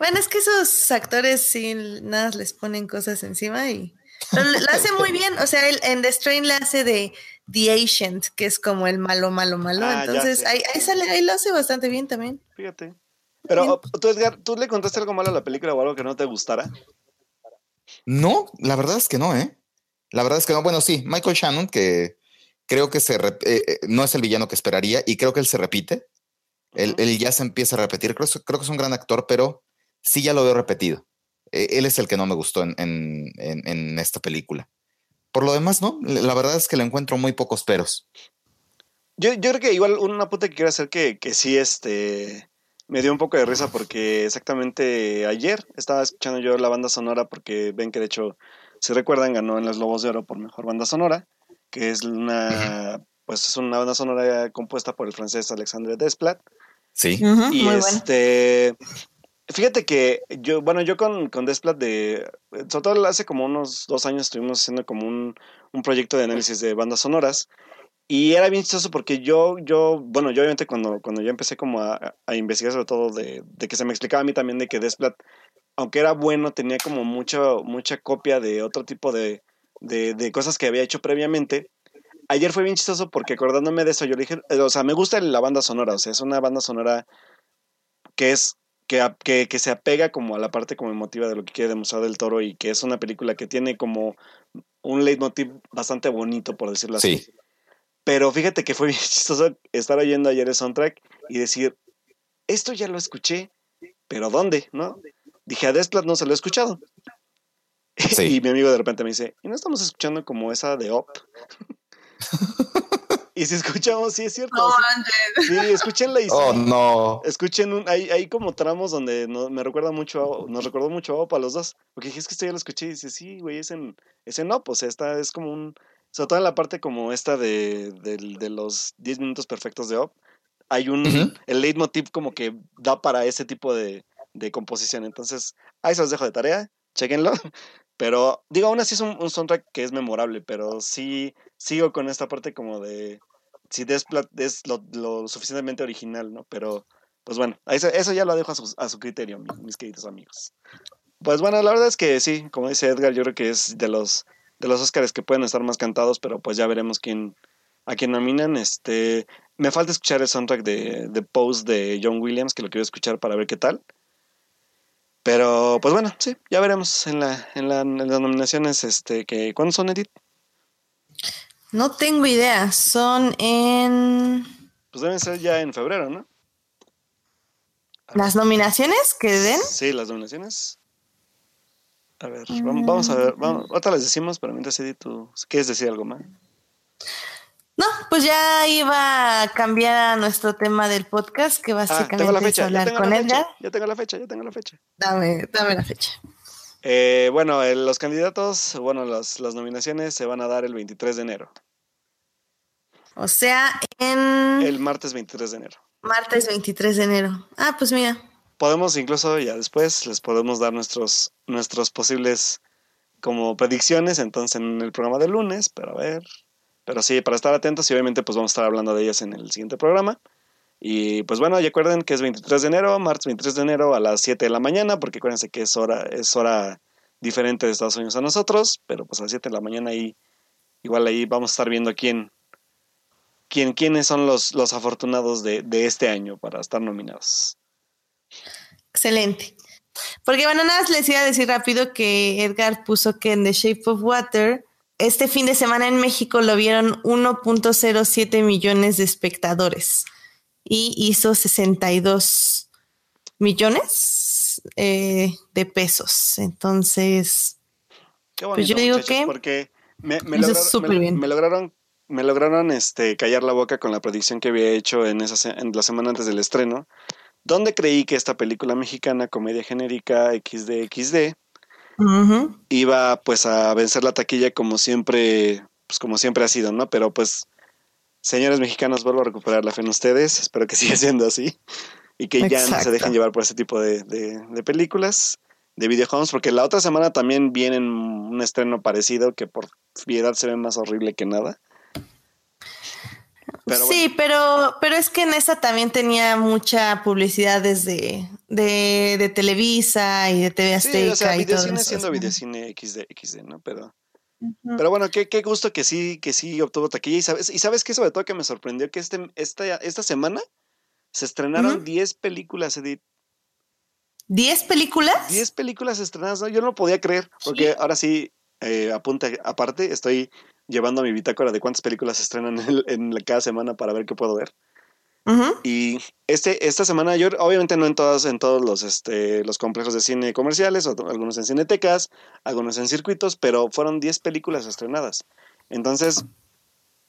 [SPEAKER 1] Bueno, es que esos actores sí, nada, les ponen cosas encima y... Lo hace muy bien, o sea, él en The Strain le hace de The Ancient, que es como el malo, malo, malo.
[SPEAKER 2] Ah,
[SPEAKER 1] Entonces, ahí, ahí sale, ahí lo hace bastante bien también.
[SPEAKER 2] Fíjate. Pero tú, Edgar, ¿tú le contaste algo malo a la película o algo que no te gustara?
[SPEAKER 3] No, la verdad es que no, ¿eh? La verdad es que no. Bueno, sí, Michael Shannon, que creo que se rep- eh, eh, no es el villano que esperaría y creo que él se repite. Él, él ya se empieza a repetir. Creo, creo que es un gran actor, pero sí ya lo veo repetido. Eh, él es el que no me gustó en, en- en- en esta película. Por lo demás, no. La verdad es que le encuentro muy pocos peros.
[SPEAKER 2] Yo, yo creo que igual una puta que quiero hacer que, que sí, este, me dio un poco de risa porque exactamente ayer estaba escuchando yo la banda sonora porque ven que de hecho, si recuerdan, ganó en los Lobos de Oro por Mejor Banda Sonora, que es una, pues es una banda sonora compuesta por el francés Alexandre Desplat.
[SPEAKER 3] Sí.
[SPEAKER 2] Y
[SPEAKER 1] muy bueno.
[SPEAKER 2] Fíjate que yo, bueno, yo con, con Desplat de, sobre todo hace como unos dos años estuvimos haciendo como un, un proyecto de análisis de bandas sonoras y era bien chistoso porque yo, yo, bueno, yo obviamente cuando, cuando yo empecé como a, investigar sobre todo de, de que se me explicaba a mí también de que Desplat, aunque era bueno, tenía como mucho, mucha copia de otro tipo de, de, de cosas que había hecho previamente. Ayer fue bien chistoso porque acordándome de eso, yo dije, o sea, me gusta la banda sonora, o sea, es una banda sonora que es que, a- que, que se apega como a la parte como emotiva de lo que quiere demostrar del toro y que es una película que tiene como un leitmotiv bastante bonito, por decirlo así.
[SPEAKER 3] Sí.
[SPEAKER 2] Pero fíjate que fue bien chistoso estar oyendo ayer el soundtrack y decir, esto ya lo escuché, pero ¿dónde? ¿No? Dije, a Desplat no se lo he escuchado.
[SPEAKER 3] Sí.
[SPEAKER 2] y mi amigo de repente me dice, ¿y no estamos escuchando como esa de Op? y si escuchamos, sí es cierto.
[SPEAKER 1] No
[SPEAKER 2] sí, sí, escúchenla y sí.
[SPEAKER 3] Oh, no.
[SPEAKER 2] Escuchen, un, hay, hay como tramos donde no- me recuerda mucho, a- nos recordó mucho a Opa los dos. Porque dije, es que esto ya lo escuché y dice, sí, güey, es en, es en Op, o sea, esta es como un, sobre todo en la parte como esta de, del- de los 10 minutos perfectos de Op, hay un,
[SPEAKER 3] Ujú.
[SPEAKER 2] el leitmotiv como que da para ese tipo de, de composición. Entonces, ahí se los dejo de tarea, chequenlo. Pero, digo, aún así es un, un soundtrack que es memorable, pero sí sigo con esta parte como de si es lo, suficientemente original, ¿no? Pero, pues bueno, eso, eso ya lo dejo a su, a su criterio, mi- mis queridos amigos. Pues bueno, la verdad es que sí, como dice Edgar, yo creo que es de los de los Oscars que pueden estar más cantados, pero pues ya veremos quién a quién nominan. Este, me falta escuchar el soundtrack de, de Pose de John Williams, que lo quiero escuchar para ver qué tal. Pero, pues bueno, sí, ya veremos en, la, en, la- en las nominaciones, este, que, ¿cuándo son, Edith?
[SPEAKER 1] No tengo idea, son en
[SPEAKER 2] Pues deben ser ya en febrero, ¿no?
[SPEAKER 1] las nominaciones que den.
[SPEAKER 2] Sí, las nominaciones. A ver, vamos, vamos a ver. Vamos, ahorita les decimos, pero mientras Edith, tú quieres decir algo más.
[SPEAKER 1] Pues ya iba a cambiar a nuestro tema del podcast, que
[SPEAKER 2] Ah,
[SPEAKER 1] básicamente
[SPEAKER 2] tengo la
[SPEAKER 1] es
[SPEAKER 2] fecha, ya
[SPEAKER 1] hablar con Edgar.
[SPEAKER 2] ya tengo la fecha, ya tengo la fecha.
[SPEAKER 1] Dame, dame la fecha.
[SPEAKER 2] Eh, bueno, eh, los candidatos, bueno, las, las nominaciones se van a dar el 23 de enero,
[SPEAKER 1] O sea, en
[SPEAKER 2] el martes 23 de enero.
[SPEAKER 1] martes 23 de enero. Ah, pues mira.
[SPEAKER 2] Podemos incluso ya después les podemos dar nuestros nuestros posibles como predicciones entonces en el programa del lunes, pero a ver, Pero sí, para estar atentos y obviamente pues vamos a estar hablando de ellas en el siguiente programa. Y pues bueno, ya acuerden que es 23 de enero, martes 23 de enero a las 7 de la mañana, porque acuérdense que es hora, es hora diferente de Estados Unidos a nosotros, pero pues a las 7 de la mañana ahí, igual ahí vamos a estar viendo quién, quién quiénes son los, los afortunados de, de este año para estar nominados.
[SPEAKER 1] Excelente. Porque bueno, nada más les iba a decir rápido que Edgar puso que en The Shape of Water, este fin de semana en México lo vieron 1.07 millones de espectadores y hizo 62 millones eh, de pesos. Entonces,
[SPEAKER 2] Qué bonito, pues yo digo que porque me, me,
[SPEAKER 1] lograron,
[SPEAKER 2] me, lograron, me lograron este, callar la boca con la predicción que había hecho en, esa, en la semana antes del estreno donde creí que esta película mexicana, comedia genérica XD iba pues a vencer la taquilla como siempre, pues como siempre ha sido, ¿no? Pero pues, señores mexicanos, vuelvo a recuperar la fe en ustedes, espero que siga siendo así y que ya no se dejen llevar por ese tipo de, de, películas, de videojuegos, porque la otra semana también viene un estreno parecido que por piedad se ve más horrible que nada
[SPEAKER 1] sí, pero, pero es que en esa también tenía mucha publicidad desde de, Televisa y de TV Azteca. Sí, o sea,
[SPEAKER 2] videocine siendo videocine XD, XD, ¿no? Pero, pero bueno, qué, qué gusto que sí, que sí obtuvo taquilla. Y sabes, y sabes que sobre todo que me sorprendió que este, esta, esta semana se estrenaron 10 películas, Edith.
[SPEAKER 1] ¿10 películas?
[SPEAKER 2] 10 películas estrenadas, ¿no? Yo no lo podía creer, porque ahora sí, eh, apunta aparte, estoy llevando mi bitácora de cuántas películas se estrenan en, cada semana para ver qué puedo ver. Y este, esta semana, yo obviamente no en todas, en todos los, este, los complejos de cine comerciales, algunos en cinetecas, algunos en circuitos, pero fueron 10 películas estrenadas. Entonces,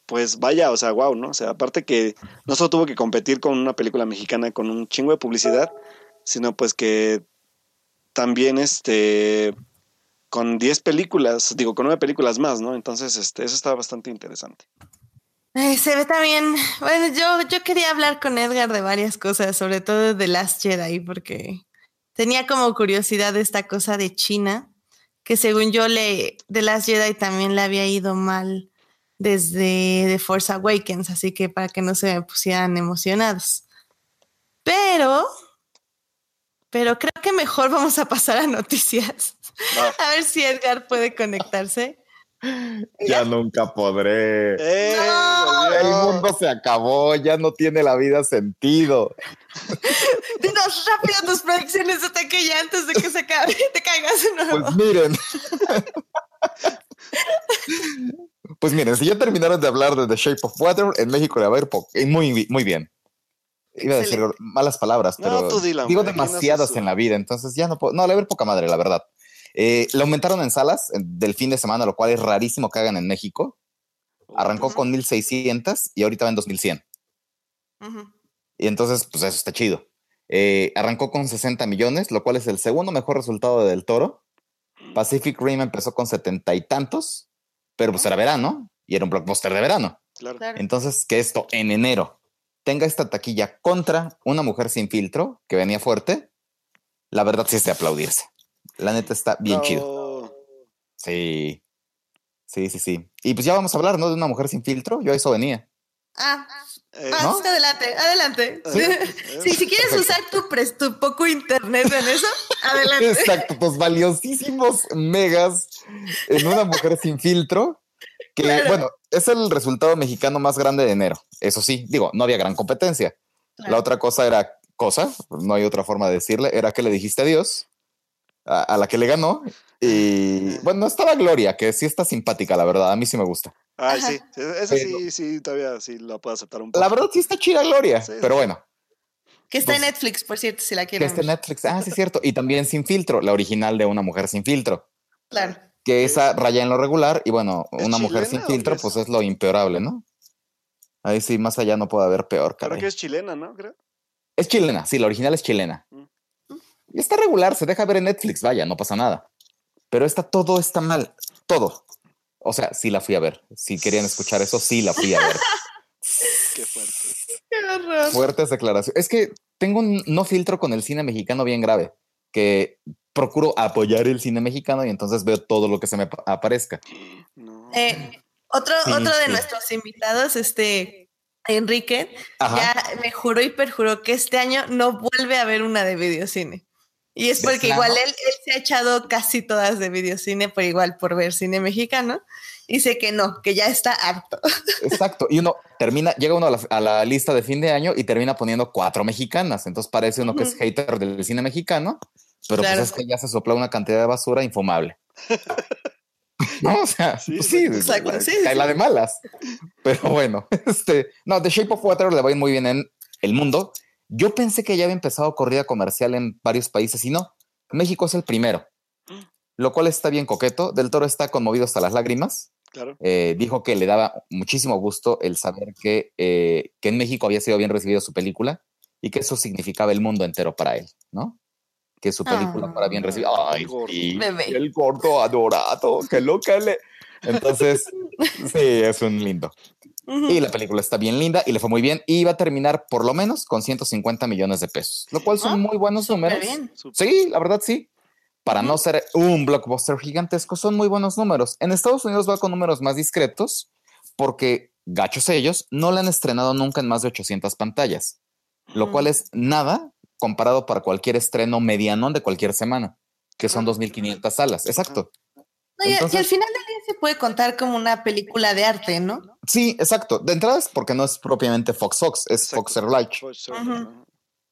[SPEAKER 2] pues vaya, o sea, wow, ¿no? O sea, aparte que no solo tuvo que competir con una película mexicana con un chingo de publicidad, sino pues que también este con 10 películas, digo, con 9 películas más, ¿no? Entonces, este, eso está bastante interesante.
[SPEAKER 1] se ve también, bueno, yo, yo quería hablar con Edgar de varias cosas, sobre todo de Last Jedi, porque tenía como curiosidad esta cosa de China, que según yo le, de Last Jedi también le había ido mal desde The Force Awakens, así que para que no se me pusieran emocionados. Pero, pero creo que mejor vamos a pasar a noticias. A ver si Edgar puede conectarse.
[SPEAKER 3] Ya nunca podré. El mundo se acabó, ya no tiene la vida sentido.
[SPEAKER 1] Dinos rápido tus predicciones de taquilla antes de que se acabe, te caigas de nuevo.
[SPEAKER 3] Pues miren. pues miren, si ya terminaron de hablar de The Shape of Water, en México le va a ir muy, muy bien. Iba a decir malas palabras, pero digo demasiadas en la vida, entonces ya no puedo. No, le va a ver poca madre, la verdad. Eh, lo aumentaron en salas del fin de semana, lo cual es rarísimo que hagan en México. Arrancó con 1600 y ahorita va en 2100. Y entonces, pues eso está chido. Eh, arrancó con 60 millones, lo cual es el segundo mejor resultado de Del Toro. Pacific Rim empezó con setenta y tantos, pero pues era verano y era un blockbuster de verano. Entonces, que esto en enero tenga esta taquilla contra una mujer sin filtro que venía fuerte, la verdad sí es de aplaudirse. La neta está bien chido. Sí. Sí, sí, sí. Y pues ya vamos a hablar, ¿no? De una mujer sin filtro. Yo a eso venía.
[SPEAKER 1] Ah, eh, adelante, adelante. ¿Sí? si quieres usar tu, tu poco internet en eso, adelante.
[SPEAKER 3] Exacto, pues valiosísimos megas en una mujer sin filtro. Que bueno, es el resultado mexicano más grande de enero. Eso sí, digo, no había gran competencia. La otra cosa era cosa, no hay otra forma de decirle, era que le dijiste adiós a, la que le ganó. Y bueno, estaba Gloria, que sí está simpática, la verdad. A mí sí me gusta.
[SPEAKER 2] Ay, sí. Esa sí, sí, todavía sí la puedo aceptar un poco.
[SPEAKER 3] La verdad sí está chida Gloria, pero bueno.
[SPEAKER 1] Que está en Netflix, por cierto, si la quieren.
[SPEAKER 3] Que está en Netflix. Ah, sí, es cierto. Y también Sin Filtro, la original de Una Mujer Sin Filtro.
[SPEAKER 1] Claro.
[SPEAKER 3] Que esa raya en lo regular y bueno, Una Mujer Sin Filtro, pues es lo impeorable, ¿no? Ahí sí, más allá no puede haber peor.
[SPEAKER 2] Creo que es chilena, ¿no? Creo.
[SPEAKER 3] Es chilena, sí, la original es chilena. Mm. Y está regular, se deja ver en Netflix, vaya, no pasa nada. Pero está todo está mal, todo. O sea, sí la fui a ver. Si querían escuchar eso, sí la fui a ver.
[SPEAKER 2] Qué fuerte.
[SPEAKER 3] Qué Fuertes declaraciones. Es que tengo un no filtro con el cine mexicano bien grave, que procuro apoyar el cine mexicano y entonces veo todo lo que se me aparezca.
[SPEAKER 1] Eh, Otro, otro de nuestros invitados, este Enrique, ya me juró y perjuró que este año no vuelve a haber una de videocine. Y es porque igual él, él, se ha echado casi todas de videocine, por igual por ver cine mexicano. Dice que no, que ya está harto.
[SPEAKER 3] Exacto. Y uno termina, llega uno a la, lista de fin de año y termina poniendo cuatro mexicanas. Entonces parece uno que es hater del cine mexicano, pero pues es que ya se sopla una cantidad de basura infumable. no, o sea, sí, pues sí, cae la de malas. Pero bueno, este, no, The Shape of Water le va a ir muy bien en el mundo. Yo pensé que ya había empezado corrida comercial en varios países y no. México es el primero, lo cual está bien coqueto. Del Toro está conmovido hasta las lágrimas. Eh, dijo que le daba muchísimo gusto el saber que, eh, que en México había sido bien recibido su película y que eso significaba el mundo entero para él, ¿no? Que su película fuera bien recibida. Ay, sí, el gordo adorado, que lo que le. Entonces, sí, es un lindo. Y la película está bien linda y le fue muy bien. Y iba a terminar por lo menos con 150 millones de pesos, lo cual son ah, muy buenos números. Sí, la verdad sí para no ser un blockbuster gigantesco, son muy buenos números. En Estados Unidos va con números más discretos porque, gachos ellos, no la han estrenado nunca en más de 800 pantallas, lo cual es nada comparado para cualquier estreno mediano de cualquier semana, que son 2.500 salas. Exacto.
[SPEAKER 1] Y, al final del día se puede contar como una película de arte, ¿no?
[SPEAKER 3] Sí, exacto. De entrada es porque no es propiamente Fox Fox, es Fox Searchlight.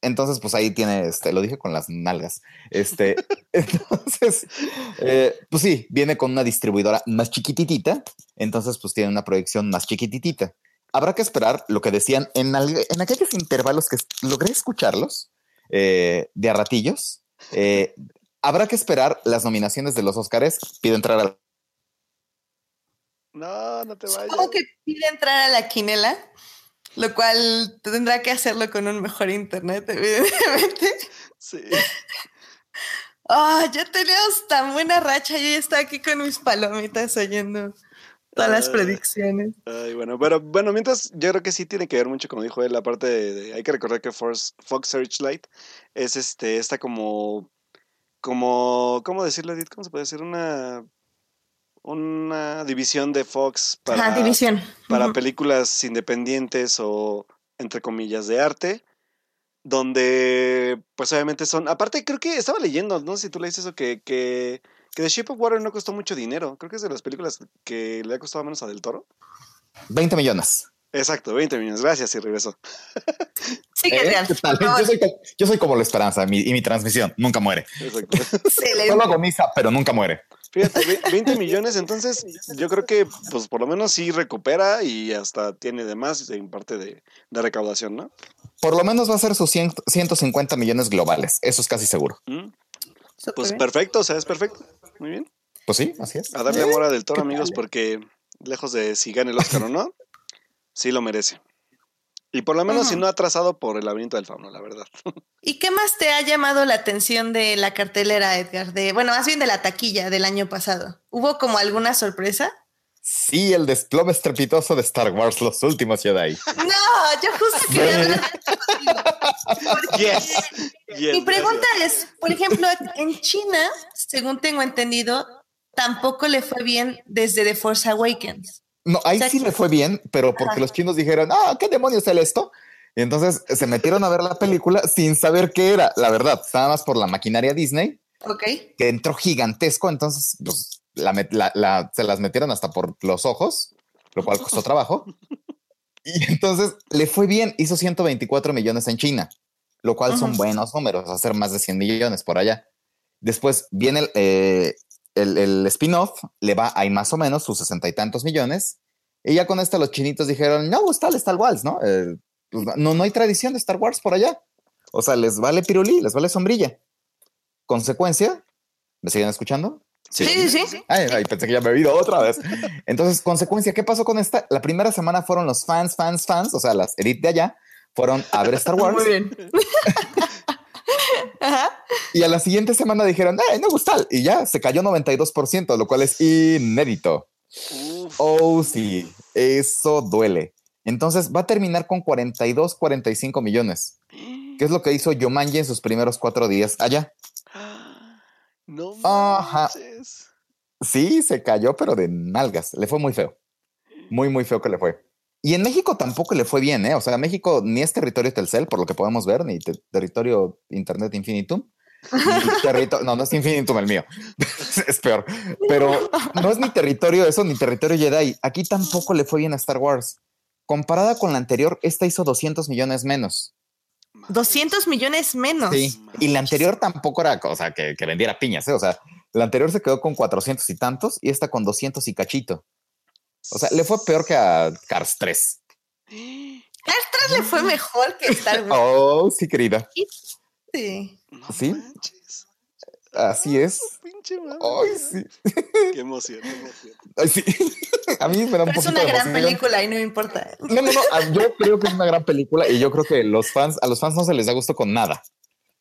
[SPEAKER 3] Entonces, pues ahí tiene, este, lo dije con las nalgas. Este, entonces, eh, pues sí, viene con una distribuidora más chiquititita. Entonces, pues tiene una proyección más chiquititita. Habrá que esperar lo que decían en, en aquellos intervalos que logré escucharlos eh, de a ratillos. Eh, habrá que esperar las nominaciones de los Oscars. Pido entrar a
[SPEAKER 2] No, no te vayas.
[SPEAKER 1] ¿Cómo que pide entrar a la quinela? Lo cual tendrá que hacerlo con un mejor internet, evidentemente. Sí. Ah, ya teníamos tan buena racha. Yo ya estaba aquí con mis palomitas oyendo todas las predicciones.
[SPEAKER 2] Ay, bueno, pero bueno, mientras yo creo que sí tiene que ver mucho, como dijo él, la parte de, hay que recordar que Fox, Fox Searchlight es este, esta como, como, ¿cómo decirlo, Edith? ¿Cómo se puede decir? Una una división de Fox para,
[SPEAKER 1] división.
[SPEAKER 2] para películas independientes o, entre comillas, de arte, donde, pues obviamente son, aparte creo que estaba leyendo, no sé si tú leíste eso, que, que, que The Shape of Water no costó mucho dinero, creo que es de las películas que le ha costado menos a Del Toro.
[SPEAKER 3] 20 millones.
[SPEAKER 2] Exacto, 20 millones. Gracias y regreso.
[SPEAKER 1] Sí, que ¿Eh?
[SPEAKER 3] Yo, soy, como la esperanza y mi transmisión nunca muere. Exacto. Solo agoniza, pero nunca muere.
[SPEAKER 2] Fíjate, 20 millones, entonces yo creo que pues por lo menos sí recupera y hasta tiene de más en parte de, recaudación, ¿no?
[SPEAKER 3] Por lo menos va a ser sus 150 millones globales, eso es casi seguro. Mm.
[SPEAKER 2] Pues perfecto, o sea, es perfecto. Muy bien.
[SPEAKER 3] Pues sí, así es.
[SPEAKER 2] A darle amor a Del Toro, amigos, porque lejos de si gane el Oscar o no, sí lo merece. Y por lo menos si no ha trazado por el laberinto del fauno, la verdad.
[SPEAKER 1] ¿Y qué más te ha llamado la atención de la cartelera, Edgar? De, bueno, más bien de la taquilla del año pasado. ¿Hubo como alguna sorpresa?
[SPEAKER 3] Sí, el desplome estrepitoso de Star Wars, los últimos Jedi.
[SPEAKER 1] No, yo justo quería hablar de Mi pregunta es, por ejemplo, en China, según tengo entendido, tampoco le fue bien desde The Force Awakens.
[SPEAKER 3] No, ahí sí le fue bien, pero porque los chinos dijeron, ah, ¿qué demonios es esto? Y entonces se metieron a ver la película sin saber qué era, la verdad, nada más por la maquinaria Disney.
[SPEAKER 1] Ok.
[SPEAKER 3] Que entró gigantesco, entonces pues, se las metieron hasta por los ojos, lo cual costó trabajo. Y entonces le fue bien, hizo 124 millones en China, lo cual son buenos números, hacer más de 100 millones por allá. Después viene el, eh, el, spin-off le va ahí más o menos sus sesenta y tantos millones. Y ya con esto los chinitos dijeron, no, está Star Wars, ¿no? Eh, pues, no, no hay tradición de Star Wars por allá. O sea, les vale pirulí, les vale sombrilla. Consecuencia, ¿me siguen escuchando?
[SPEAKER 1] Sí, sí, sí.
[SPEAKER 3] Ay, pensé que ya me he oído otra vez. Entonces, consecuencia, ¿qué pasó con esta? La primera semana fueron los fans, fans, fans, o sea, las elite de allá, fueron a ver Star Wars.
[SPEAKER 1] Muy bien.
[SPEAKER 3] Y a la siguiente semana dijeron, eh, no gusta. Y ya se cayó 92%, lo cual es inédito. Oh, sí, eso duele. Entonces va a terminar con 42, 45 millones, que es lo que hizo Yomanji en sus primeros cuatro días allá.
[SPEAKER 2] No Ajá.
[SPEAKER 3] Sí, se cayó, pero de nalgas. Le fue muy feo. Muy, muy feo que le fue. Y en México tampoco le fue bien, ¿eh? O sea, México ni es territorio Telcel, por lo que podemos ver, ni territorio Internet Infinitum. No, no es Infinitum el mío. es peor. Pero no es ni territorio eso, ni territorio Jedi. Aquí tampoco le fue bien a Star Wars. Comparada con la anterior, esta hizo 200 millones menos.
[SPEAKER 1] 200 millones menos.
[SPEAKER 3] Sí, y la anterior tampoco era cosa que, que vendiera piñas, ¿eh? O sea, la anterior se quedó con 400 y tantos y esta con 200 y cachito. O sea, le fue peor que a Cars 3.
[SPEAKER 1] Cars 3 le fue mejor que Star Wars.
[SPEAKER 3] Oh, sí, querida.
[SPEAKER 1] Sí.
[SPEAKER 3] ¿Sí? Así es. Ay, sí.
[SPEAKER 2] Qué emoción, qué emoción.
[SPEAKER 3] Ay, sí. A mí me da un
[SPEAKER 1] Pero Es una gran película y no me importa.
[SPEAKER 3] No, no, no. Yo creo que es una gran película y yo creo que los fans, a los fans no se les da gusto con nada.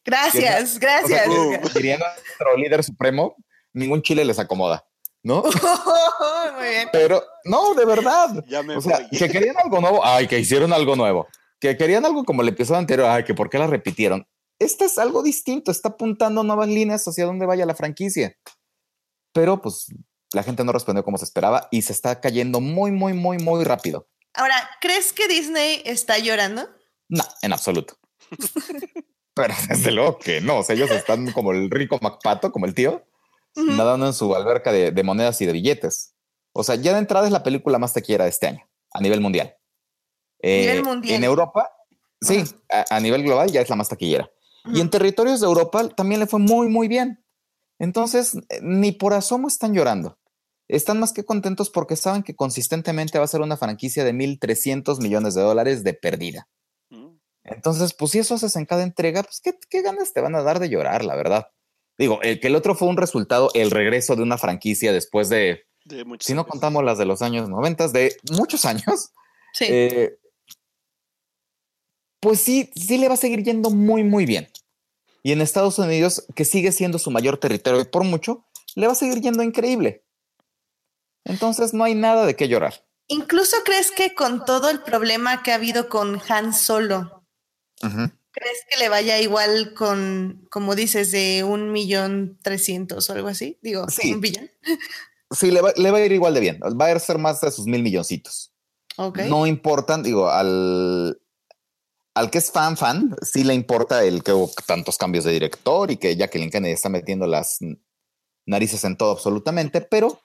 [SPEAKER 1] Gracias, gracias.
[SPEAKER 3] diría nuestro líder supremo, ningún chile les acomoda. ¿no?
[SPEAKER 1] Muy bien.
[SPEAKER 3] Pero no, de verdad. o sea, que querían algo nuevo, ay, que hicieron algo nuevo. Que querían algo como el episodio anterior, ay, que por qué la repitieron. Este es algo distinto, está apuntando nuevas líneas hacia dónde vaya la franquicia. Pero pues la gente no respondió como se esperaba y se está cayendo muy, muy, muy, muy rápido.
[SPEAKER 1] Ahora, ¿crees que Disney está llorando?
[SPEAKER 3] No, en absoluto. Pero desde luego que no, o sea, ellos están como el rico MacPato, como el tío, nadando en su alberca de, monedas y de billetes. O sea, ya de entrada es la película más taquillera de este año, a nivel mundial.
[SPEAKER 1] Eh, mundial.
[SPEAKER 3] En Europa, sí, a, nivel global ya es la más taquillera. Y en territorios de Europa también le fue muy, muy bien. Entonces, ni por asomo están llorando. Están más que contentos porque saben que consistentemente va a ser una franquicia de 1.300 millones de dólares de perdida. Mm. Entonces, pues si eso haces en cada entrega, pues ¿qué, qué ganas te van a dar de llorar, la verdad. Digo, el que el otro fue un resultado, el regreso de una franquicia después de, si no contamos las de los años 90, de muchos años.
[SPEAKER 1] Sí. Eh,
[SPEAKER 3] pues sí, sí le va a seguir yendo muy, muy bien. Y en Estados Unidos, que sigue siendo su mayor territorio por mucho, le va a seguir yendo increíble. Entonces no hay nada de qué llorar.
[SPEAKER 1] Incluso crees que con todo el problema que ha habido con Han Solo, ¿Crees que le vaya igual con, como dices, de un millón trescientos o algo así? Digo, sí. un billón.
[SPEAKER 3] Sí, le va, a ir igual de bien. Va a ser más de sus mil milloncitos.
[SPEAKER 1] Okay.
[SPEAKER 3] No importan, digo, al, al que es fan, fan, sí le importa el que hubo tantos cambios de director y que Jacqueline Kennedy está metiendo las narices en todo absolutamente, pero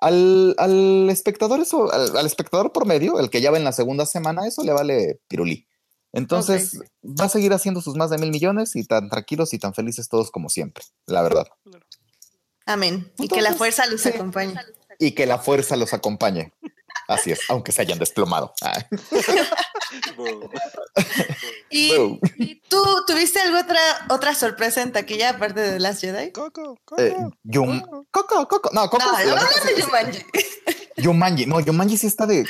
[SPEAKER 3] al, al espectador, eso, al, al espectador promedio, el que ya va en la segunda semana, eso le vale pirulí. Entonces, va a seguir haciendo sus más de mil millones y tan tranquilos y tan felices todos como siempre, la verdad.
[SPEAKER 1] Amén. y que la fuerza los acompañe.
[SPEAKER 3] Y que la fuerza los acompañe. Así es, aunque se hayan desplomado.
[SPEAKER 1] ¿Y, tú tuviste alguna otra, otra sorpresa en taquilla aparte de Last Jedi?
[SPEAKER 2] Coco, Coco. Eh,
[SPEAKER 3] Coco, Coco. No, Coco.
[SPEAKER 1] No, no, de Yumanji.
[SPEAKER 3] Yumanji. No, Yumanji sí está de.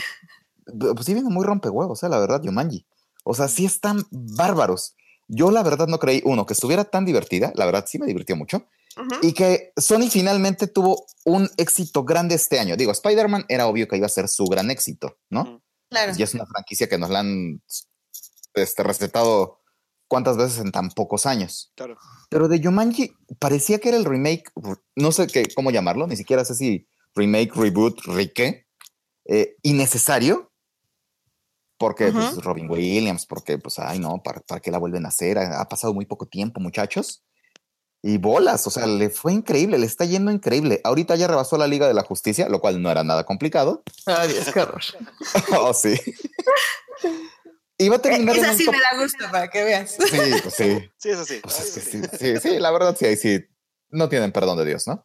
[SPEAKER 3] Pues sí viene muy rompehuevos, eh, la verdad, Yumanji. O sea, sí están bárbaros. Yo la verdad no creí, uno, que estuviera tan divertida, la verdad sí me divirtió mucho, y que Sony finalmente tuvo un éxito grande este año. Digo, Spider-Man era obvio que iba a ser su gran éxito, ¿no?
[SPEAKER 1] Claro.
[SPEAKER 3] Y es una franquicia que nos la han este, recetado cuántas veces en tan pocos años.
[SPEAKER 2] Claro.
[SPEAKER 3] Pero de Jumanji parecía que era el remake, no sé qué, cómo llamarlo, ni siquiera sé si remake, reboot, rique, eh, innecesario, porque pues, Robin Williams, porque pues, ay no, ¿para, ¿para qué la vuelven a hacer? Ha, pasado muy poco tiempo, muchachos. Y bolas, o sea, le fue increíble, le está yendo increíble. Ahorita ya rebasó la Liga de la Justicia, lo cual no era nada complicado.
[SPEAKER 1] Ay, Dios, qué horror.
[SPEAKER 3] oh, sí. Iba a terminar.
[SPEAKER 1] Esa sí me da gusto para que veas.
[SPEAKER 3] Sí, pues sí.
[SPEAKER 2] Sí, eso
[SPEAKER 3] sí. Pues sí, sí, sí, la verdad sí, ahí sí. No tienen perdón de Dios, ¿no?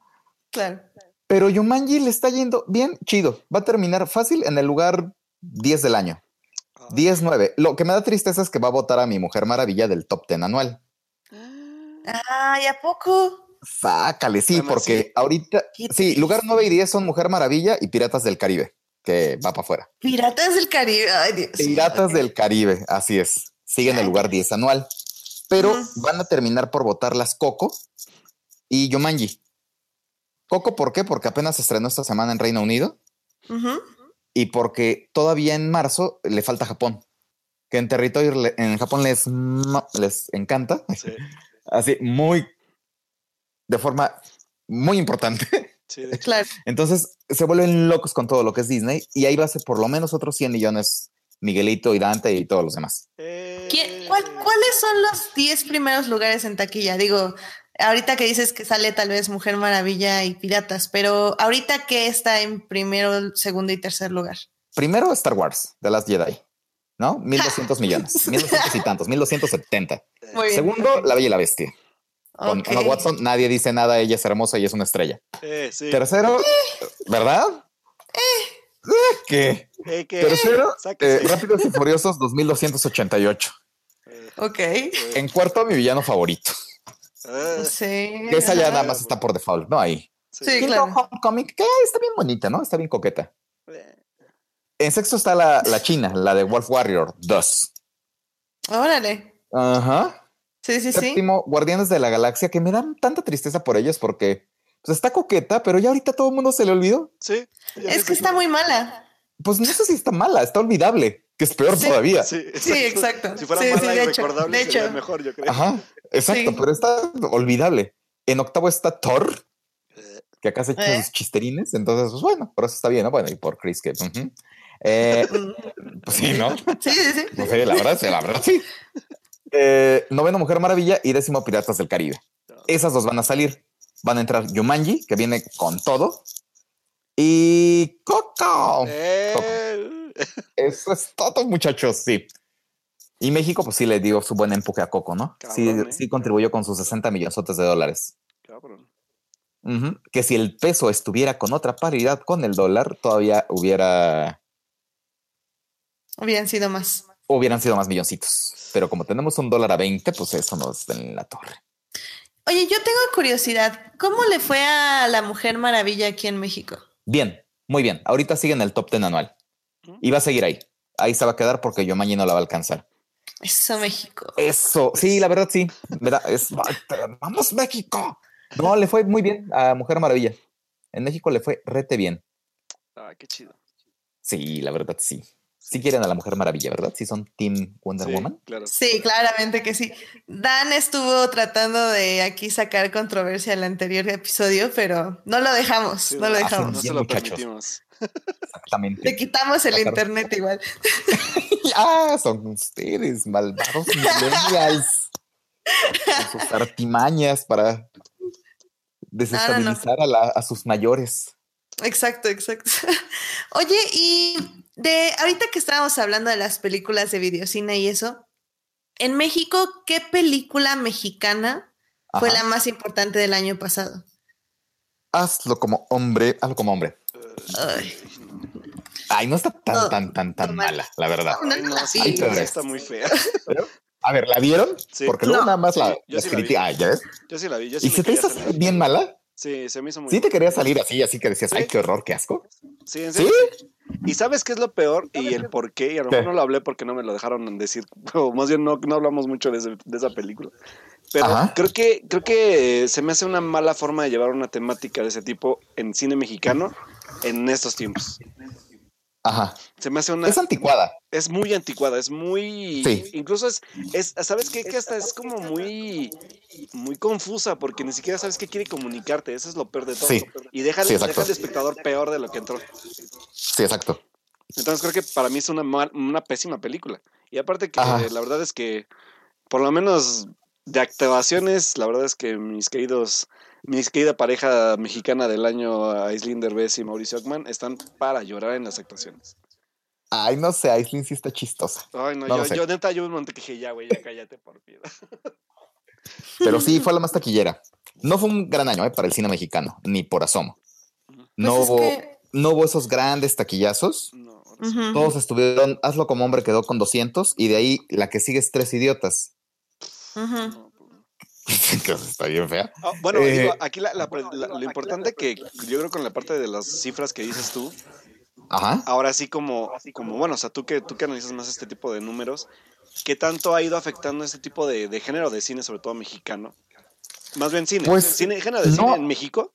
[SPEAKER 1] Claro.
[SPEAKER 3] Pero Yumanji le está yendo bien chido. Va a terminar fácil en el lugar 10 del año. 10-9. Lo que me da tristeza es que va a votar a mi Mujer Maravilla del top 10 anual.
[SPEAKER 1] Ay, ¿a poco?
[SPEAKER 3] Sácale, sí, porque ahorita, sí, lugar 9 y 10 son Mujer Maravilla y Piratas del Caribe, que va para afuera.
[SPEAKER 1] Piratas del Caribe, ay Dios.
[SPEAKER 3] Piratas del Caribe, así es. Siguen el lugar 10 anual. Pero van a terminar por votar las Coco y Yomanji. Coco, ¿por qué? Porque apenas se estrenó esta semana en Reino Unido y porque todavía en marzo le falta Japón, que en territorio en Japón les, les encanta, así muy, de forma muy importante.
[SPEAKER 2] Sí, de.
[SPEAKER 1] Claro.
[SPEAKER 3] Entonces se vuelven locos con todo lo que es Disney y ahí va a ser por lo menos otros 100 millones Miguelito y Dante y todos los demás.
[SPEAKER 2] Eh,
[SPEAKER 1] ¿Quién- cuál- ¿Cuáles son los 10 primeros lugares en taquilla? Digo, ahorita que dices que sale tal vez Mujer Maravilla y Piratas, pero ahorita qué está en primero, segundo y tercer lugar.
[SPEAKER 3] Primero Star Wars, The Last Jedi, ¿no? 1200 millones, 1200 y tantos, 1270.
[SPEAKER 1] Muy bien.
[SPEAKER 3] Segundo, La Bella y la Bestia. Con
[SPEAKER 1] Ok.
[SPEAKER 3] Emma Watson, nadie dice nada, ella es hermosa y es una estrella.
[SPEAKER 2] eh, sí.
[SPEAKER 3] Tercero, ¿verdad? Eh, ¿Qué?
[SPEAKER 2] Eh, que-
[SPEAKER 3] Tercero, eh, Rápidos y Furiosos 2288.
[SPEAKER 2] Eh,
[SPEAKER 1] Ok.
[SPEAKER 2] eh,
[SPEAKER 3] En cuarto, mi villano favorito.
[SPEAKER 2] eh,
[SPEAKER 1] Sí.
[SPEAKER 3] Que esa ya nada más está por default, ¿no? Ahí.
[SPEAKER 2] sí.
[SPEAKER 1] Claro.
[SPEAKER 3] Homecoming, que está bien bonita, ¿no? Está bien coqueta. En sexto está la, la china, la de Wolf Warrior 2.
[SPEAKER 1] Órale.
[SPEAKER 3] Ajá.
[SPEAKER 1] Sí, sí, sí.
[SPEAKER 3] Séptimo, Guardianes de la Galaxia, que me dan tanta tristeza por ellos porque pues, está coqueta, pero ya ahorita todo el mundo se le olvidó.
[SPEAKER 2] Sí.
[SPEAKER 1] Es que está muy mala.
[SPEAKER 3] Pues no sé si está mala, está olvidable, que es peor
[SPEAKER 1] Sí.
[SPEAKER 3] todavía.
[SPEAKER 2] Sí,
[SPEAKER 1] Sí, exacto.
[SPEAKER 2] Si fuera
[SPEAKER 1] Sí, sí,
[SPEAKER 2] mala
[SPEAKER 1] de
[SPEAKER 2] y
[SPEAKER 1] hecho,
[SPEAKER 2] recordable,
[SPEAKER 1] de
[SPEAKER 2] sería
[SPEAKER 1] hecho.
[SPEAKER 2] mejor, yo creo.
[SPEAKER 3] Ajá, exacto,
[SPEAKER 1] Sí.
[SPEAKER 3] pero está olvidable. En octavo está Thor,
[SPEAKER 2] Eh,
[SPEAKER 3] que acá se echa
[SPEAKER 1] ¿Eh?
[SPEAKER 3] sus chisterines, entonces, pues bueno, por eso está bien, ¿no? Bueno, y por Chris, que. ujú. Eh, pues sí, ¿no?
[SPEAKER 1] Sí, sí, sí.
[SPEAKER 3] No sé, la verdad, sí, la verdad, sí. Eh, noveno Mujer Maravilla y décimo Piratas del Caribe. Esas dos van a salir. Van a entrar Yumanji, que viene con todo. Y Coco.
[SPEAKER 2] eh,
[SPEAKER 3] Eso es todo, muchachos, sí. Y México, pues sí le dio su buen empuje a Coco, ¿no? sí,
[SPEAKER 2] ¿eh?
[SPEAKER 3] sí contribuyó con sus 60 millones de dólares.
[SPEAKER 2] cabrón.
[SPEAKER 3] Que si el peso estuviera con otra paridad con el dólar, todavía hubiera
[SPEAKER 1] Hubieran sido más.
[SPEAKER 3] hubieran sido más milloncitos. Pero como tenemos un dólar a 20, pues eso nos da en la torre.
[SPEAKER 1] Oye, yo tengo curiosidad. ¿Cómo le fue a la Mujer Maravilla aquí en México?
[SPEAKER 3] Bien, muy bien. Ahorita sigue en el top 10 anual. Y va a seguir ahí. Ahí se va a quedar porque yo mañana no la va a alcanzar.
[SPEAKER 1] Eso, México.
[SPEAKER 3] Eso, sí, la verdad sí. Es vamos México. No, le fue muy bien a Mujer Maravilla. En México le fue rete bien.
[SPEAKER 2] Ah, qué chido.
[SPEAKER 3] Sí, la verdad sí. Sí quieren a la Mujer Maravilla, ¿verdad? Sí son Team Wonder
[SPEAKER 2] Sí,
[SPEAKER 3] Woman.
[SPEAKER 2] claro.
[SPEAKER 1] Sí, claramente que sí. Dan estuvo tratando de aquí sacar controversia al anterior episodio, pero no lo dejamos,
[SPEAKER 2] Sí,
[SPEAKER 1] no lo dejamos.
[SPEAKER 2] No se lo
[SPEAKER 3] muchachos.
[SPEAKER 2] permitimos.
[SPEAKER 1] Le
[SPEAKER 3] Exactamente.
[SPEAKER 1] quitamos el internet igual.
[SPEAKER 3] ah, son ustedes, malvados millennials. Con sus artimañas para desestabilizar A, la- a sus mayores.
[SPEAKER 1] Exacto, exacto. Oye, y de ahorita que estábamos hablando de las películas de videocine y eso, en México, ¿qué película mexicana fue la más importante del año pasado?
[SPEAKER 3] Hazlo como hombre, hazlo como hombre.
[SPEAKER 1] Ay,
[SPEAKER 3] Ay, no está tan,
[SPEAKER 1] No,
[SPEAKER 3] tan, tan, tan mala, la verdad.
[SPEAKER 1] No,
[SPEAKER 2] Ay,
[SPEAKER 1] no
[SPEAKER 2] sí.
[SPEAKER 3] Ay, pero-
[SPEAKER 2] está muy fea.
[SPEAKER 3] A ver, ¿la vieron?
[SPEAKER 2] Sí.
[SPEAKER 3] Porque luego
[SPEAKER 1] No,
[SPEAKER 3] nada más la,
[SPEAKER 2] sí,
[SPEAKER 3] la
[SPEAKER 2] vi.
[SPEAKER 3] Ah, ¿ya ves?
[SPEAKER 2] Yo sí la vi. Yo sí
[SPEAKER 3] ¿Y se te hizo bien mala?
[SPEAKER 2] Sí, se me hizo muy
[SPEAKER 3] Sí te quería salir así, así que decías,
[SPEAKER 2] Sí.
[SPEAKER 3] ay, qué horror, qué asco.
[SPEAKER 2] Sí, en
[SPEAKER 3] ¿Sí?
[SPEAKER 2] serio. Y sabes qué es lo peor y el por qué. Y a lo
[SPEAKER 3] ¿Qué?
[SPEAKER 2] mejor no lo hablé porque no me lo dejaron decir. O más bien no, no hablamos mucho de, ese- de esa película. Pero
[SPEAKER 3] Ajá.
[SPEAKER 2] creo que, creo que se me hace una mala forma de llevar una temática de ese tipo en cine mexicano en estos tiempos.
[SPEAKER 3] Ajá.
[SPEAKER 2] Se me hace una.
[SPEAKER 3] Es anticuada.
[SPEAKER 2] Es muy anticuada, es muy.
[SPEAKER 3] Sí.
[SPEAKER 2] Incluso es, es. ¿Sabes qué? Que hasta es como muy. Muy confusa porque ni siquiera sabes qué quiere comunicarte. Eso es lo peor de todo.
[SPEAKER 3] Sí.
[SPEAKER 2] Y deja,
[SPEAKER 3] Sí,
[SPEAKER 2] deja
[SPEAKER 3] exacto.
[SPEAKER 2] al espectador peor de lo que entró.
[SPEAKER 3] Sí, exacto.
[SPEAKER 2] Entonces creo que para mí es una, mal- una pésima película. Y aparte que
[SPEAKER 3] Ajá.
[SPEAKER 2] la verdad es que, por lo menos de actuaciones, la verdad es que mis queridos, mis querida pareja mexicana del año, Aislinn Derbez y Mauricio Ockman, están para llorar en las actuaciones.
[SPEAKER 3] Ay, no sé, Aislinn sí está chistosa.
[SPEAKER 2] Ay, no,
[SPEAKER 3] No
[SPEAKER 2] yo,
[SPEAKER 3] sé.
[SPEAKER 2] yo neta, yo un momento que dije, ya, güey, ya cállate por piedad.
[SPEAKER 3] Pero sí, fue la más taquillera. No fue un gran año eh, para el cine mexicano, ni por asomo. No,
[SPEAKER 1] Pues es
[SPEAKER 3] hubo,
[SPEAKER 1] que-
[SPEAKER 3] no hubo esos grandes taquillazos.
[SPEAKER 2] No.
[SPEAKER 3] Todos estuvieron, hazlo como hombre, quedó con 200 y de ahí la que sigue es Tres Idiotas.
[SPEAKER 2] Pues,
[SPEAKER 3] que está bien fea.
[SPEAKER 2] Ah, bueno,
[SPEAKER 3] Eh,
[SPEAKER 2] digo, aquí la- la- la- lo importante que yo creo con la parte de las cifras que dices tú,
[SPEAKER 3] Ajá.
[SPEAKER 2] ahora sí como, como bueno, o sea, tú que, tú que analizas más este tipo de números, ¿qué tanto ha ido afectando este tipo de, de género de cine, sobre todo mexicano? Más bien cine,
[SPEAKER 3] Pues,
[SPEAKER 2] cine género de
[SPEAKER 3] no.
[SPEAKER 2] cine en México,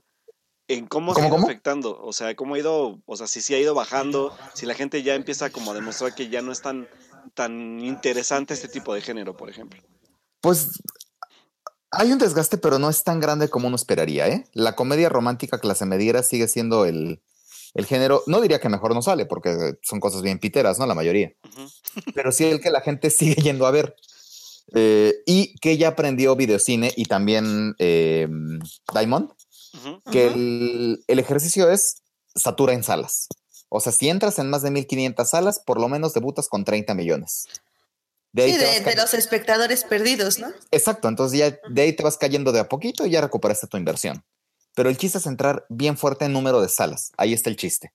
[SPEAKER 2] en cómo se ha
[SPEAKER 3] ¿Cómo,
[SPEAKER 2] ido
[SPEAKER 3] cómo?
[SPEAKER 2] afectando, o sea, cómo ha ido, o sea, si sí ha ido bajando, si la gente ya empieza como a demostrar que ya no es tan, tan interesante este tipo de género, por ejemplo.
[SPEAKER 3] Pues Hay un desgaste, pero no es tan grande como uno esperaría, ¿eh? La comedia romántica clase mediera sigue siendo el, el género, no diría que mejor no sale, porque son cosas bien piteras, ¿no? La mayoría. Pero sí el que la gente sigue yendo a ver. Eh, y que ya aprendió videocine y también eh, Diamond, que el, el, ejercicio es satura en salas. O sea, si entras en más de 1500 salas, por lo menos debutas con 30 millones.
[SPEAKER 1] De sí, de, de los espectadores perdidos, ¿no?
[SPEAKER 3] Exacto, entonces ya de ahí te vas cayendo de a poquito y ya recuperaste tu inversión. Pero el chiste es entrar bien fuerte en número de salas. Ahí está el chiste.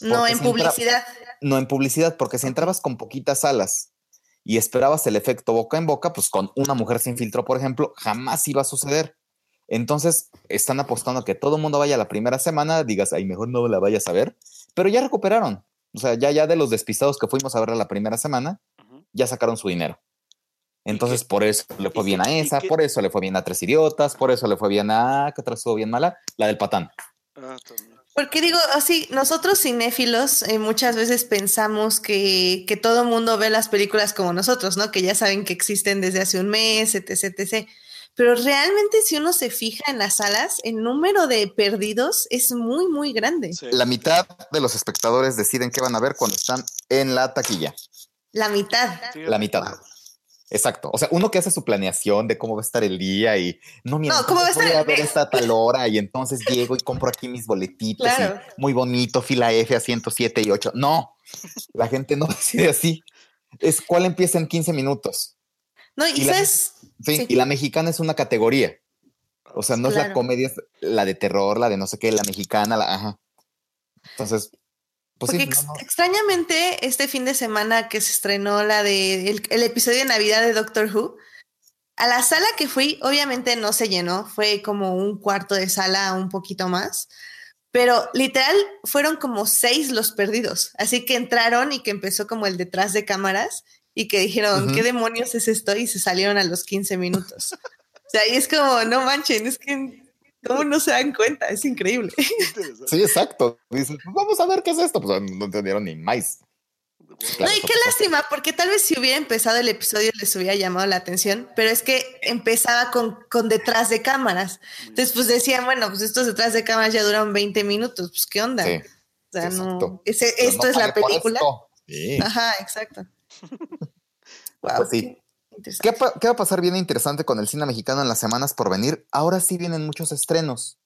[SPEAKER 1] No en publicidad.
[SPEAKER 3] no en publicidad, porque si entrabas con poquitas salas y esperabas el efecto boca en boca, pues con una mujer sin filtro, por ejemplo, jamás iba a suceder. Entonces, están apostando a que todo el mundo vaya la primera semana, digas, ay, mejor no la vayas a ver, pero ya recuperaron. O sea, ya, ya de los despistados que fuimos a ver la primera semana, ya sacaron su dinero. Entonces, por eso le fue bien a esa, por eso le fue bien a Tres Idiotas, por eso le fue bien a, ¿qué otra estuvo bien mala? La del patán. Ah,
[SPEAKER 1] porque digo, así, nosotros cinéfilos eh, muchas veces pensamos que, que todo mundo ve las películas como nosotros, ¿no? Que ya saben que existen desde hace un mes, etc, etc. Pero realmente si uno se fija en las salas, el número de perdidos es muy, muy grande.
[SPEAKER 3] La mitad de los espectadores deciden qué van a ver cuando están en la taquilla.
[SPEAKER 1] La mitad.
[SPEAKER 3] La mitad. Exacto. O sea, uno que hace su planeación de cómo va a estar el día y no, mira,
[SPEAKER 1] no, ¿cómo va a estar?
[SPEAKER 3] voy a ver esta tal hora y entonces llego y compro aquí mis boletitos muy bonito, fila F a 107 y 8. No, la gente no decide así. Es cuál empieza en 15 minutos.
[SPEAKER 1] No, y, sabes.
[SPEAKER 3] sí, y la mexicana es una categoría. O sea, no es la comedia, la de terror, la de no sé qué, la mexicana, la ajá. Entonces,
[SPEAKER 1] pues Porque extrañamente, este fin de semana que se estrenó la de el, episodio de Navidad de Doctor Who, a la sala que fui, obviamente no se llenó, fue como un cuarto de sala, un poquito más, pero literal fueron como seis los perdidos. Así que entraron y que empezó como el detrás de cámaras y que dijeron, ¿qué demonios es esto? Y se salieron a los 15 minutos. o sea, y es como, no manchen, es que ¿Cómo no se dan cuenta? Es increíble.
[SPEAKER 3] Sí, exacto. Dicen, pues vamos a ver qué es esto. Pues no entendieron ni más.
[SPEAKER 1] no, y qué lástima, porque tal vez si hubiera empezado el episodio les hubiera llamado la atención, pero es que empezaba con, con detrás de cámaras. Entonces, pues decían, bueno, pues estos detrás de cámaras ya duran 20 minutos, pues qué onda. o sea, no. esto es la película. Ajá, exacto.
[SPEAKER 3] wow, pues sí. ¿Qué, va a pasar bien interesante con el cine mexicano en las semanas por venir? Ahora sí vienen muchos estrenos.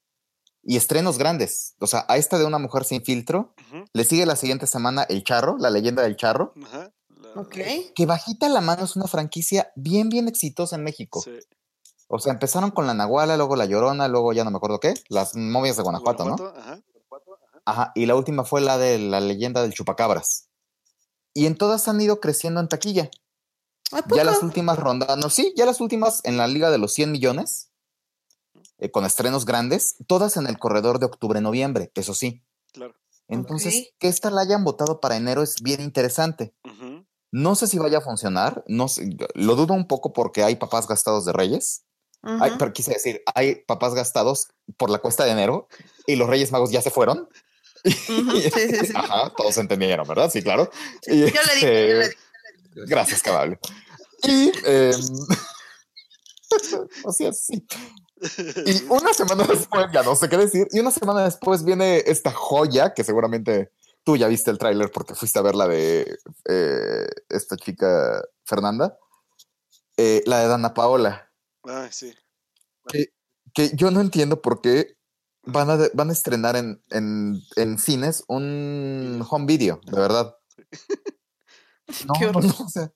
[SPEAKER 3] Y estrenos grandes. O sea, a esta de una mujer sin filtro, le sigue la siguiente semana El Charro, la leyenda del Charro. Que bajita la mano es una franquicia bien, bien exitosa en México. O sea, empezaron con la Nahuala, luego la Llorona, luego ya no me acuerdo qué, las momias de Guanajuato, ¿no? Ajá. Ajá. Y la última fue la de la leyenda del Chupacabras. Y en todas han ido creciendo en taquilla. Ya las últimas rondas, no, sí, ya las últimas en la liga de los 100 millones, eh, con estrenos grandes, todas en el corredor de octubre-noviembre, eso sí. Claro. Entonces, que esta la hayan votado para enero es bien interesante. No sé si vaya a funcionar, no lo dudo un poco porque hay papás gastados de Reyes. pero quise decir, hay papás gastados por la cuesta de enero y los Reyes Magos ya se fueron. Sí, sí, sí. Ajá, todos entendieron, ¿verdad? Sí, claro.
[SPEAKER 1] yo, le dije, yo le dije.
[SPEAKER 3] Gracias, cabal. Y, eh, o sea, sí. Y una semana después, ya no sé qué decir, y una semana después viene esta joya que seguramente tú ya viste el tráiler porque fuiste a ver la de eh, esta chica Fernanda, eh, la de Dana Paola.
[SPEAKER 2] Ah, sí.
[SPEAKER 3] Que, que, yo no entiendo por qué van a, van a estrenar en, en, en cines un home video, de verdad. No, no, no, o sea,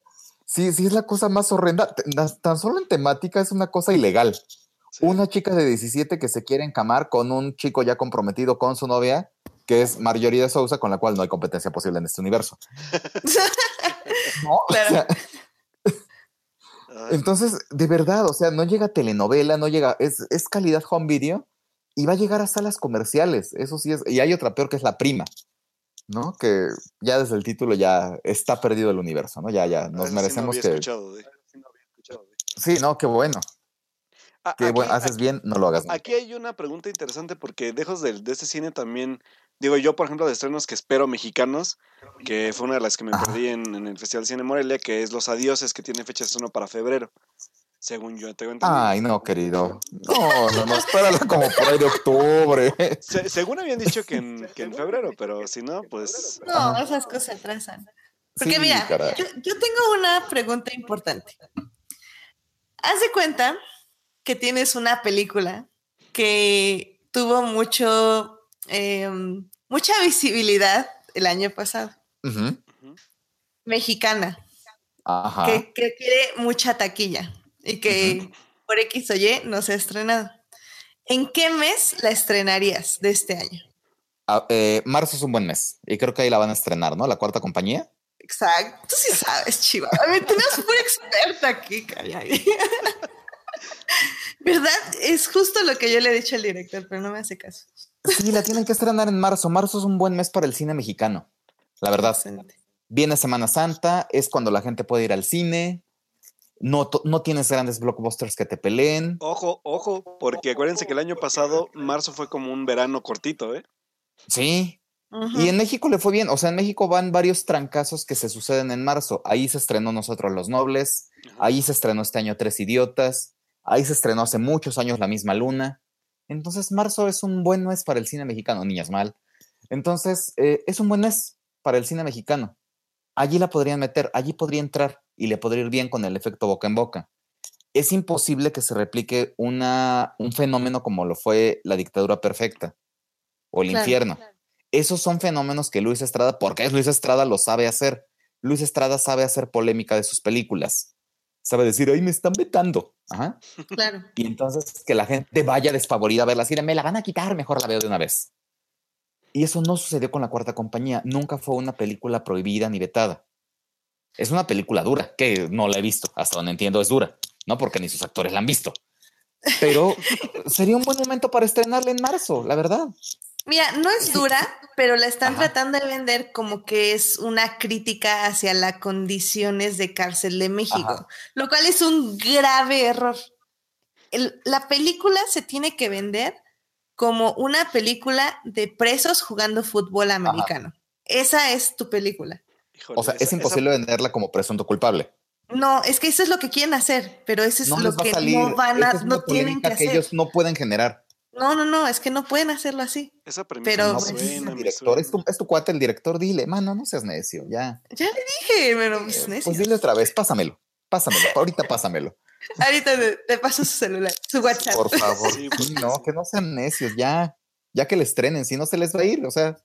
[SPEAKER 3] sí, sí es la cosa más horrenda. Tan solo en temática es una cosa ilegal. Una chica de 17 que se quiere encamar con un chico ya comprometido con su novia, que es Marjorie de Sousa, con la cual no hay competencia posible en este universo. no, entonces, de verdad, o sea, no llega telenovela, no llega, es, es calidad home video y va a llegar a salas comerciales. Eso sí es, y hay otra peor que es la prima. ¿No? Que ya desde el título ya está perdido el universo, ¿no? Ya, ya, nos merecemos que... Sí, no, qué bueno. qué bueno, haces bien, no lo hagas.
[SPEAKER 2] Aquí hay una pregunta interesante porque dejos de, de este cine también, digo yo, por ejemplo, de estrenos que espero mexicanos, que fue una de las que me perdí en, el Festival Cine Morelia, que es Los Adioses, que tiene fecha de estreno para febrero. Según yo tengo entendido.
[SPEAKER 3] Ay, no, querido. No, no, no, espérala como por ahí de octubre.
[SPEAKER 2] Se- según habían dicho que en, que en febrero, pero si no, pues.
[SPEAKER 1] No, esas cosas se atrasan. Porque
[SPEAKER 3] Sí,
[SPEAKER 1] mira, yo, yo tengo una pregunta importante. Haz de cuenta que tienes una película que tuvo mucho, em, mucha visibilidad el año pasado, mexicana,
[SPEAKER 3] Ajá.
[SPEAKER 1] que, que quiere mucha taquilla y que por X o Y no se ha estrenado. ¿En qué mes la estrenarías de este año?
[SPEAKER 3] Ah, eh, marzo es un buen mes y creo que ahí la van a estrenar, ¿no? La cuarta compañía.
[SPEAKER 1] Exacto. Tú sí sabes, Chiva. A ver, tenemos una experta aquí, caray. ¿Verdad? Es justo lo que yo le he dicho al director, pero no me hace caso.
[SPEAKER 3] Sí, la tienen que estrenar en marzo. Marzo es un buen mes para el cine mexicano. La verdad. Viene Semana Santa, es cuando la gente puede ir al cine. No, no tienes grandes blockbusters que te peleen.
[SPEAKER 2] Ojo, ojo, porque acuérdense que el año pasado, marzo fue como un verano cortito, ¿eh?
[SPEAKER 3] Sí. Y en México le fue bien. O sea, en México van varios trancazos que se suceden en marzo. Ahí se estrenó Nosotros los Nobles. Ahí se estrenó este año Tres Idiotas. Ahí se estrenó hace muchos años La misma Luna. Entonces, marzo es un buen mes para el cine mexicano, niñas mal. Entonces, eh, es un buen mes para el cine mexicano. Allí la podrían meter, allí podría entrar y le podría ir bien con el efecto boca en boca. Es imposible que se replique una, un fenómeno como lo fue la dictadura perfecta o el
[SPEAKER 1] Claro.
[SPEAKER 3] infierno. Esos son fenómenos que Luis Estrada, porque es Luis Estrada, lo sabe hacer. Luis Estrada sabe hacer polémica de sus películas. Sabe decir, ahí me están vetando. Ajá.
[SPEAKER 1] Claro.
[SPEAKER 3] Y entonces que la gente vaya desfavorida a verla así me la van a quitar, mejor la veo de una vez. Y eso no sucedió con la cuarta compañía. Nunca fue una película prohibida ni vetada. Es una película dura, que no la he visto. Hasta donde entiendo es dura, ¿no? Porque ni sus actores la han visto. Pero sería un buen momento para estrenarla en marzo, la verdad.
[SPEAKER 1] Mira, no es dura, pero la están
[SPEAKER 3] Ajá.
[SPEAKER 1] tratando de vender como que es una crítica hacia las condiciones de cárcel de México,
[SPEAKER 3] Ajá.
[SPEAKER 1] lo cual es un grave error. El- la película se tiene que vender como una película de presos jugando fútbol americano. Esa es tu película.
[SPEAKER 2] Híjole,
[SPEAKER 3] O sea,
[SPEAKER 2] esa-
[SPEAKER 3] es imposible venderla como presunto culpable.
[SPEAKER 1] No, es que eso es lo que quieren hacer, pero eso es
[SPEAKER 3] No
[SPEAKER 1] lo que
[SPEAKER 3] salir.
[SPEAKER 1] no van a,
[SPEAKER 3] Esa es
[SPEAKER 1] no tienen que
[SPEAKER 3] que
[SPEAKER 1] hacer.
[SPEAKER 3] ellos no pueden generar.
[SPEAKER 1] No, no, no, es que no pueden hacerlo así.
[SPEAKER 2] Esa premisa
[SPEAKER 1] Pero, pues,
[SPEAKER 3] Pues, es
[SPEAKER 2] suena,
[SPEAKER 3] el director, es tu,
[SPEAKER 2] suena.
[SPEAKER 3] es tu cuate el director, dile, mano, no seas necio, ya.
[SPEAKER 1] Ya le dije, pero pues, necio.
[SPEAKER 3] Pues dile otra vez, pásamelo, pásamelo, ahorita pásamelo.
[SPEAKER 1] Ahorita te, te paso su celular, su WhatsApp.
[SPEAKER 3] Por favor.
[SPEAKER 2] Sí, porque
[SPEAKER 3] no,
[SPEAKER 2] sí.
[SPEAKER 3] que no sean necios, ya. Ya que le estrenen, si no se les va a ir, o sea,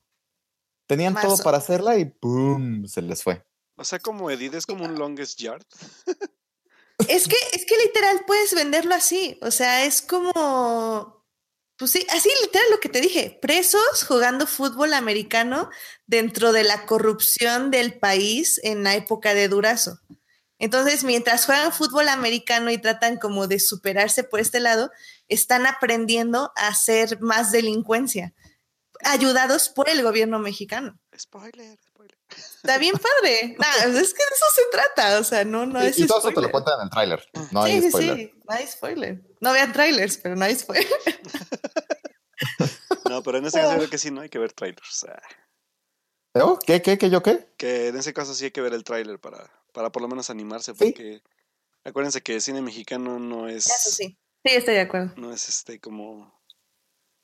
[SPEAKER 3] tenían todo para hacerla y ¡pum! se les fue.
[SPEAKER 2] O sea, como Edith es como un longest yard.
[SPEAKER 1] Es que, es que literal puedes venderlo así. O sea, es como. Pues sí, así literal lo que te dije. Presos jugando fútbol americano dentro de la corrupción del país en la época de Durazo. Entonces, mientras juegan fútbol americano y tratan como de superarse por este lado, están aprendiendo a hacer más delincuencia, ayudados por el gobierno mexicano.
[SPEAKER 2] Spoiler, spoiler.
[SPEAKER 1] Está bien padre. Nah, es que de eso se trata. O sea, no, no
[SPEAKER 3] y,
[SPEAKER 1] es
[SPEAKER 3] y todo eso te
[SPEAKER 1] spoiler.
[SPEAKER 3] lo cuentan en el tráiler. No
[SPEAKER 1] sí,
[SPEAKER 3] hay
[SPEAKER 1] sí,
[SPEAKER 3] spoiler.
[SPEAKER 1] sí, no hay spoiler. No vean trailers, pero no hay spoiler.
[SPEAKER 2] No, pero en ese caso creo que sí, no hay que ver trailers. Ah,
[SPEAKER 3] ¿Oh? ¿Qué, qué, qué, yo qué?
[SPEAKER 2] Que en ese caso sí hay que ver el tráiler para, para por lo menos animarse,
[SPEAKER 3] Sí.
[SPEAKER 2] porque acuérdense que el cine mexicano no es,
[SPEAKER 1] Eso sí. Sí, estoy de acuerdo.
[SPEAKER 2] no es este como,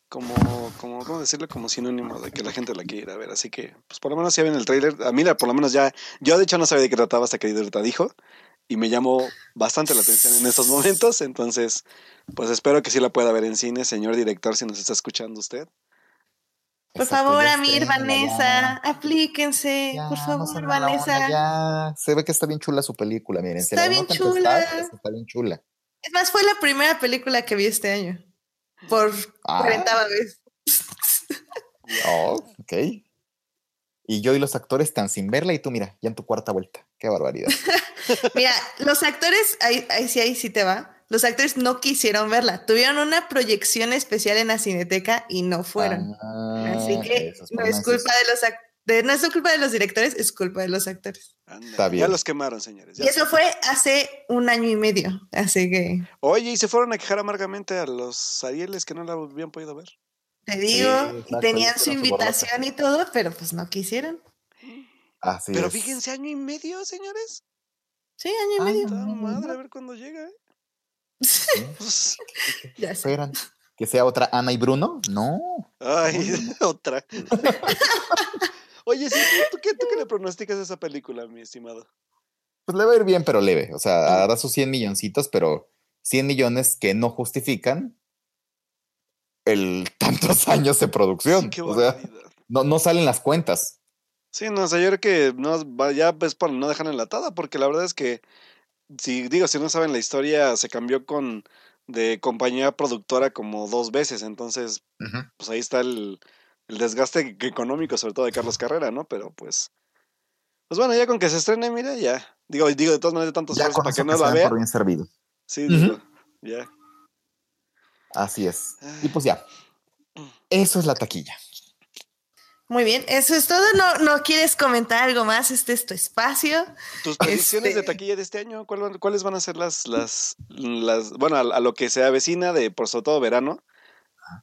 [SPEAKER 2] como, como, ¿cómo decirlo? Como sinónimo de que la gente la quiere ir a ver. Así que, pues por lo menos ya ven el tráiler. A mí, la- por lo menos ya, yo de hecho no sabía de qué trataba hasta que ahorita dijo. Y me llamó bastante la atención en estos momentos. Entonces, pues espero que sí la pueda ver en cine, señor director, si nos está escuchando usted.
[SPEAKER 1] Por favor, Amir, Vanessa, aplíquense.
[SPEAKER 3] ya.
[SPEAKER 1] por
[SPEAKER 3] Ya,
[SPEAKER 1] favor,
[SPEAKER 3] onda,
[SPEAKER 1] Vanessa.
[SPEAKER 3] ya. Se ve que está bien chula su película, miren.
[SPEAKER 1] Está bien
[SPEAKER 3] está,
[SPEAKER 1] chula.
[SPEAKER 3] está bien chula.
[SPEAKER 1] Es más, fue la primera película que vi este año. Por
[SPEAKER 3] Ah.
[SPEAKER 1] 40 vez.
[SPEAKER 3] Oh, ok. Y yo y los actores están sin verla y tú, mira, ya en tu cuarta vuelta. Qué barbaridad.
[SPEAKER 1] Mira, los actores, ahí, ahí sí, ahí sí te va. Los actores no quisieron verla. Tuvieron una proyección especial en la cineteca y no fueron. Así
[SPEAKER 3] Ah,
[SPEAKER 1] que
[SPEAKER 3] esos
[SPEAKER 1] no es culpa de los ac- de- no es culpa de los directores, es culpa de los actores.
[SPEAKER 3] Está
[SPEAKER 2] Ya
[SPEAKER 3] bien.
[SPEAKER 2] los quemaron, señores. ya
[SPEAKER 1] Y eso fue hace un año y medio. Así que
[SPEAKER 2] Oye, y se fueron a quejar amargamente a los Arieles que no la habían podido ver.
[SPEAKER 1] te digo, y tenían su invitación y todo, pero pues no quisieron.
[SPEAKER 3] Así
[SPEAKER 2] Pero
[SPEAKER 3] es.
[SPEAKER 2] fíjense, año y medio, señores.
[SPEAKER 1] Sí, año y
[SPEAKER 3] Ah,
[SPEAKER 1] medio.
[SPEAKER 2] Madre, a ver cuándo llega. ¿eh? Pues,
[SPEAKER 1] Ya.
[SPEAKER 3] ¿Esperan que sea otra Ana y Bruno? No.
[SPEAKER 2] ay, otra. Oye, sí, ¿tú, tú qué, ¿tú qué le pronosticas a esa película, mi estimado?
[SPEAKER 3] Pues le va a ir bien, pero leve. O sea, hará sus 100 milloncitos, pero 100 millones que no justifican el tantos años de producción.
[SPEAKER 2] Qué
[SPEAKER 3] o sea, no, no salen las cuentas.
[SPEAKER 2] Sí, no, o sea, yo creo que no, ya ves para no dejar enlatada, porque la verdad es que, si digo, si no saben la historia, se cambió con de compañía productora como dos veces, entonces, pues ahí está el, el desgaste económico, sobre todo de Carlos Carrera, ¿no? Pero pues, pues bueno, ya con que se estrene, mira, ya. Digo, digo de todas maneras de tantos
[SPEAKER 3] Ya
[SPEAKER 2] para que no
[SPEAKER 3] que
[SPEAKER 2] la vea.
[SPEAKER 3] por bien servido.
[SPEAKER 2] Sí,
[SPEAKER 3] Ujú.
[SPEAKER 2] digo, ya.
[SPEAKER 3] Así es. Y pues ya. Eso es la taquilla.
[SPEAKER 1] Muy bien, eso es todo. ¿No, no quieres comentar algo más? Este es tu espacio.
[SPEAKER 2] Tus predicciones de
[SPEAKER 1] Este-
[SPEAKER 2] taquilla de este año, ¿cuál van- ¿cuáles van a ser las, las, las, bueno, a, a lo que se avecina de, por sobre todo verano?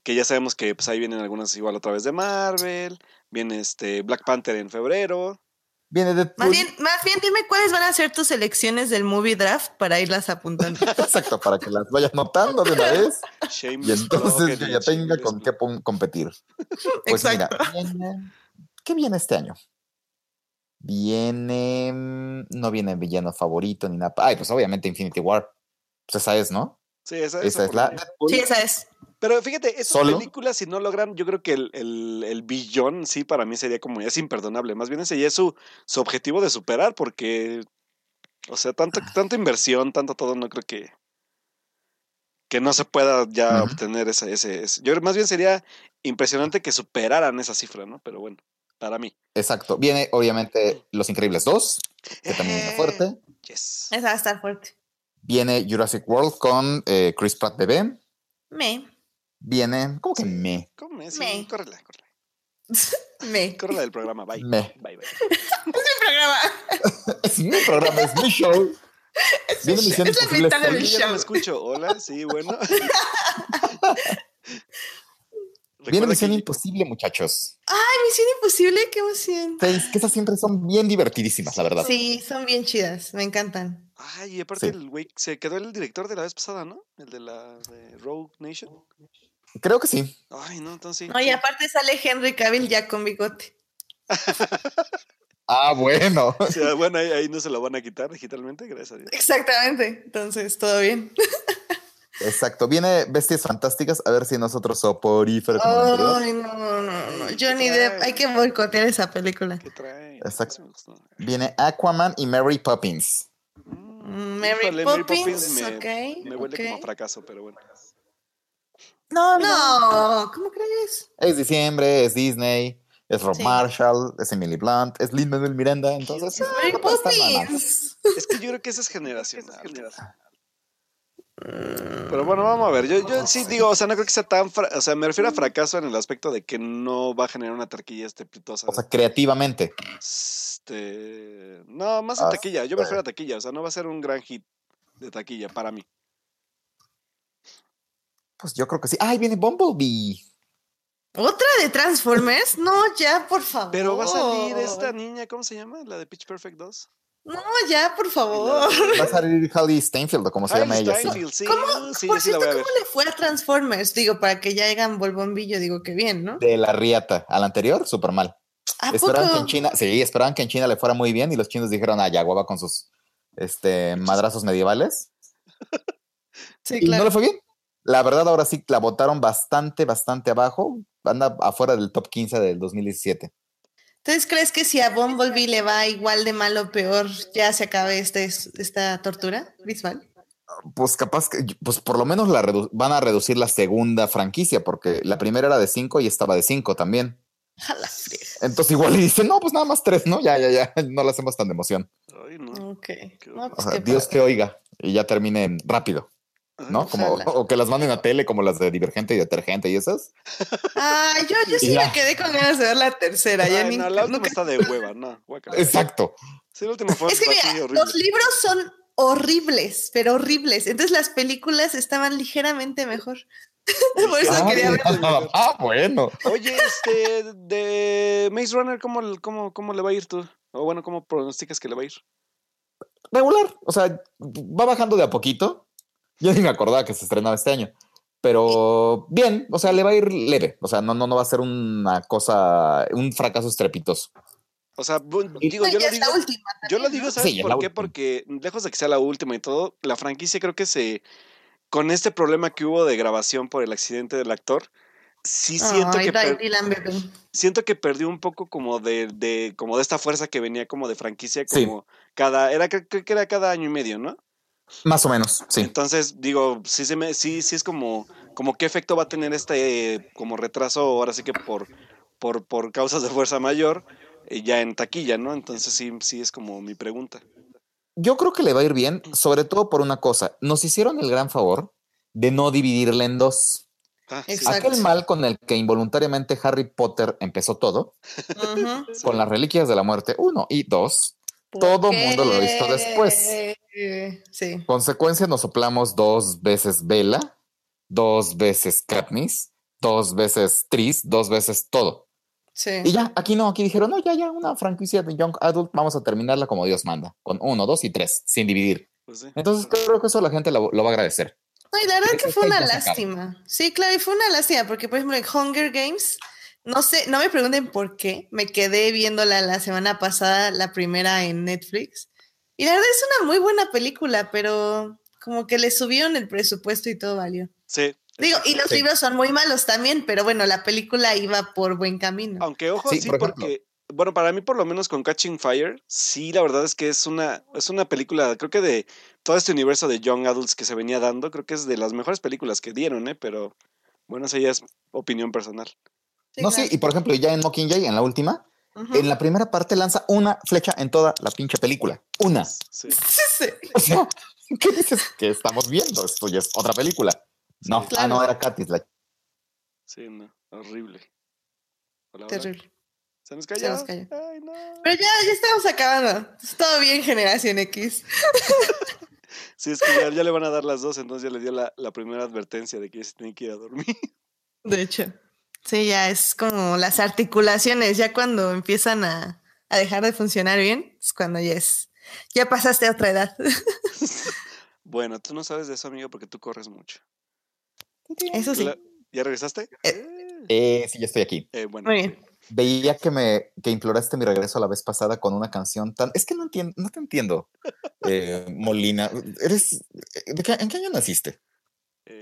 [SPEAKER 2] Que ya sabemos que pues ahí vienen algunas igual otra vez de Marvel, viene este Black Panther en febrero.
[SPEAKER 3] Viene de
[SPEAKER 1] Más bien, más bien dime cuáles van a ser tus selecciones del movie draft para irlas apuntando.
[SPEAKER 3] Exacto, para que las vayas notando de una vez y entonces yo ya tenga con qué competir. Pues mira,
[SPEAKER 1] Exacto.
[SPEAKER 3] viene- ¿qué viene este año? Viene. mm, No viene villano favorito ni nada. Ay, pues obviamente Infinity War. Pues esa es, ¿no?
[SPEAKER 2] Sí, esa,
[SPEAKER 3] Esa es la. Deadpool.
[SPEAKER 1] Sí, esa es.
[SPEAKER 2] Pero fíjate, esas
[SPEAKER 3] ¿Solo?
[SPEAKER 2] películas, si no logran, yo creo que el, el, el billón, sí, para mí sería como, es imperdonable. Más bien ese ya es su, su objetivo de superar, porque, o sea, tanto, tanta inversión, tanto todo, no creo que, que no se pueda ya obtener ese, ese, ese- Yo creo más bien sería impresionante que superaran esa cifra, ¿no? Pero bueno, para mí.
[SPEAKER 3] Exacto. Viene, obviamente, Los Increíbles 2, que también viene
[SPEAKER 2] Eh,
[SPEAKER 3] fuerte.
[SPEAKER 2] Yes.
[SPEAKER 1] Esa va a estar fuerte.
[SPEAKER 3] Viene Jurassic World con eh, Chris Pratt bebé.
[SPEAKER 1] Me.
[SPEAKER 3] Viene. ¿Cómo que
[SPEAKER 2] Sí.
[SPEAKER 3] me?
[SPEAKER 2] ¿Cómo es? Sí,
[SPEAKER 1] Me.
[SPEAKER 2] córrela, córrela.
[SPEAKER 1] Me.
[SPEAKER 2] Córrela del programa, bye.
[SPEAKER 3] Me.
[SPEAKER 2] Bye, bye.
[SPEAKER 1] Es mi programa.
[SPEAKER 3] Es mi programa, es mi show. Viene
[SPEAKER 1] mi
[SPEAKER 3] Misión
[SPEAKER 1] show. Es la del
[SPEAKER 2] no me
[SPEAKER 1] show.
[SPEAKER 2] escucho. Hola, sí, bueno.
[SPEAKER 3] Viene Misión
[SPEAKER 2] que-
[SPEAKER 3] Imposible, muchachos.
[SPEAKER 1] Ay, Misión Imposible, qué emoción.
[SPEAKER 3] Que esas siempre son bien divertidísimas, la verdad.
[SPEAKER 1] Sí, son bien chidas, me encantan.
[SPEAKER 2] Ay, y aparte
[SPEAKER 3] Sí.
[SPEAKER 2] el güey se quedó el director de la vez pasada, ¿no? El de la de Rogue Nation.
[SPEAKER 3] Creo que sí.
[SPEAKER 2] Ay, no, entonces sí.
[SPEAKER 1] No, y aparte sale Henry Cavill ya con bigote.
[SPEAKER 3] Ah, bueno.
[SPEAKER 2] O sea, bueno, ahí, ahí no se lo van a quitar digitalmente, gracias a Dios.
[SPEAKER 1] Exactamente. Entonces, todo bien.
[SPEAKER 3] Exacto. Viene Bestias Fantásticas, a ver si nosotros soporíferos. anterior.
[SPEAKER 1] Ay, no, no, no. Johnny
[SPEAKER 2] ¿qué
[SPEAKER 1] Depp, hay que boicotear esa película.
[SPEAKER 2] ¿Qué trae?
[SPEAKER 3] Exacto. Viene Aquaman y Mary Poppins.
[SPEAKER 2] Mm,
[SPEAKER 1] Mary
[SPEAKER 2] híjole,
[SPEAKER 1] Poppins,
[SPEAKER 2] me,
[SPEAKER 1] ok,
[SPEAKER 2] me huele como a
[SPEAKER 1] ok.
[SPEAKER 2] fracaso, pero bueno.
[SPEAKER 3] No,
[SPEAKER 1] No, ¿cómo crees?
[SPEAKER 3] Es diciembre, es Disney, es Rob
[SPEAKER 1] Sí.
[SPEAKER 3] Marshall, es Emily Blunt, es Lin Manuel Miranda, entonces no,
[SPEAKER 1] Mary. Poppins.
[SPEAKER 2] Es que yo creo que esa es generacional. Pero bueno, vamos a ver. Yo, yo sí digo, o sea, no creo que sea tan. fra- o sea, me refiero a fracaso en el aspecto de que no va a generar una taquilla estrepitosa.
[SPEAKER 3] O sea, creativamente.
[SPEAKER 2] Este. No, más en taquilla. Yo me
[SPEAKER 3] sí.
[SPEAKER 2] refiero a taquilla. O sea, no va a ser un gran hit de taquilla para mí.
[SPEAKER 3] Pues yo creo que sí. ¡Ay, viene Bumblebee!
[SPEAKER 1] ¿Otra de Transformers? No, ya, por favor.
[SPEAKER 2] Pero va a salir esta niña, ¿cómo se llama? La de Pitch Perfect 2.
[SPEAKER 1] No, ya, por favor.
[SPEAKER 3] Va a salir Haley Steinfeld, o como se llama ella. sí.
[SPEAKER 2] Steinfeld, sí.
[SPEAKER 1] ¿Cómo?
[SPEAKER 2] sí,
[SPEAKER 1] por
[SPEAKER 2] sí
[SPEAKER 1] cierto. ¿cómo le fue a Transformers? Digo, para que ya hagan Volbombillo, digo que bien, ¿no?
[SPEAKER 3] De la Riata. Al anterior, súper mal.
[SPEAKER 1] ¿A
[SPEAKER 3] Esperaban que en China, sí, esperaban que en China le fuera muy bien y los chinos dijeron, ah, ya, hueva con sus este, madrazos medievales.
[SPEAKER 1] Sí,
[SPEAKER 3] Y no le fue bien. La verdad, ahora sí la votaron bastante, bastante abajo. Anda afuera del top 15 del 2017.
[SPEAKER 1] Entonces, ¿crees que si a Bumblebee le va igual de mal o peor, ya se acabe este, esta tortura visual?
[SPEAKER 3] Pues capaz que, pues por lo menos la van a reducir la segunda franquicia, porque la primera era de 5 y estaba de 5 también.
[SPEAKER 1] La.
[SPEAKER 3] Entonces igual le dicen, no, pues nada más tres, ¿no? Ya, ya, ya, no le hacemos tan de emoción.
[SPEAKER 2] Ay, no.
[SPEAKER 1] Ok. No,
[SPEAKER 3] O
[SPEAKER 1] pues
[SPEAKER 3] sea, Dios
[SPEAKER 1] padre.
[SPEAKER 3] te oiga y ya terminen rápido, ¿no? Como,
[SPEAKER 1] Ojalá.
[SPEAKER 3] o que las manden a tele como las de Divergente y Detergente y esas.
[SPEAKER 1] Ay, yo, yo sí
[SPEAKER 3] Ya.
[SPEAKER 1] me quedé con ganas de ver la tercera. ya
[SPEAKER 2] Ay,
[SPEAKER 1] ni-
[SPEAKER 2] no, la última
[SPEAKER 1] nunca-
[SPEAKER 2] está de hueva, no.
[SPEAKER 3] Exacto.
[SPEAKER 2] Sí, la última fue
[SPEAKER 1] Es que mira,
[SPEAKER 2] horrible.
[SPEAKER 1] los libros son horribles, pero horribles. Entonces las películas estaban ligeramente mejor. Por eso
[SPEAKER 3] Ah,
[SPEAKER 1] quería ver.
[SPEAKER 3] ah, bueno.
[SPEAKER 2] Oye, este, de Maze Runner, ¿cómo, le- cómo, ¿cómo le va a ir tú? O bueno, ¿cómo pronosticas que le va a ir?
[SPEAKER 3] Regular. O sea, va bajando de a poquito. Yo ni me acordaba que se estrenaba este año. Pero bien, o sea, le va a ir leve. O sea, no, no, no va a ser una cosa, un fracaso estrepitoso.
[SPEAKER 2] O sea, digo, yo lo digo, yo lo digo, ¿sabes por qué? Porque lejos de que sea la última y todo, la franquicia creo que se, con este problema que hubo de grabación por el accidente del actor, sí siento que siento que perdió un poco como de, de, como de esta fuerza que venía como de franquicia como cada era creo que era cada año y medio no
[SPEAKER 3] más o menos sí.
[SPEAKER 2] Entonces digo sí se me sí sí es como como qué efecto va a tener este como retraso ahora sí que por por por causas de fuerza mayor eh, ya en taquilla no entonces sí sí es como mi pregunta
[SPEAKER 3] yo creo que le va a ir bien sobre todo por una cosa nos hicieron el gran favor de no dividirla en dos. Ah, Aquel mal con el que involuntariamente Harry Potter empezó todo, con las reliquias de la muerte, uno y dos, todo mundo lo ha visto después. Sí. Consecuencia, nos soplamos dos veces Vela, dos veces Katniss, dos veces Tris, dos veces todo. Y ya, aquí no, aquí dijeron, no, ya, ya, una franquicia de Young Adult, vamos a terminarla como Dios manda, con uno, dos y tres, sin dividir. Pues Entonces creo que eso la gente lo va a agradecer.
[SPEAKER 1] No, y la verdad que fue una lástima. Sí, claro, y fue una lástima, porque por ejemplo en Hunger Games, no sé, no me pregunten por qué, me quedé viéndola la semana pasada, la primera en Netflix. Y la verdad es una muy buena película, pero como que le subieron el presupuesto y todo valió.
[SPEAKER 2] Sí.
[SPEAKER 1] Digo, y los libros son muy malos también, pero bueno, la película iba por buen camino.
[SPEAKER 2] Aunque ojo, sí, porque bueno, para mí por lo menos con Catching Fire, sí, la verdad es que es una, es una película, creo que de todo este universo de Young Adults que se venía dando, creo que es de las mejores películas que dieron, ¿eh? Pero bueno, esa ya es opinión personal.
[SPEAKER 3] no, sí, y por ejemplo, ya en Mockingjay, en la última, en la primera parte lanza una flecha en toda la pinche película. Una. Sí. sí. O sea, ¿qué dices que estamos viendo? Esto ya es otra película. No, ah, no, era Katis la.
[SPEAKER 2] Sí, no, horrible.
[SPEAKER 1] Terrible.
[SPEAKER 2] Se nos cayó.
[SPEAKER 1] Pero ya, ya estamos acabando. Todo bien, Generación X.
[SPEAKER 2] sí, es que ya, le van a dar las dos, entonces ya le dio la, primera advertencia de que se tiene que ir a dormir.
[SPEAKER 1] De hecho. Sí, ya es como las articulaciones, ya cuando empiezan a, a dejar de funcionar bien, es cuando ya es, ya pasaste a otra edad.
[SPEAKER 2] bueno, tú no sabes de eso, amigo, porque tú corres mucho.
[SPEAKER 1] Eso sí.
[SPEAKER 2] ¿Ya regresaste?
[SPEAKER 3] Eh, eh, sí, ya estoy aquí.
[SPEAKER 2] Eh, bueno,
[SPEAKER 1] Muy bien
[SPEAKER 3] veía que me que imploraste mi regreso la vez pasada con una canción tan. Es que no entiendo, no te entiendo, eh, Molina. Eres. ¿En qué año naciste?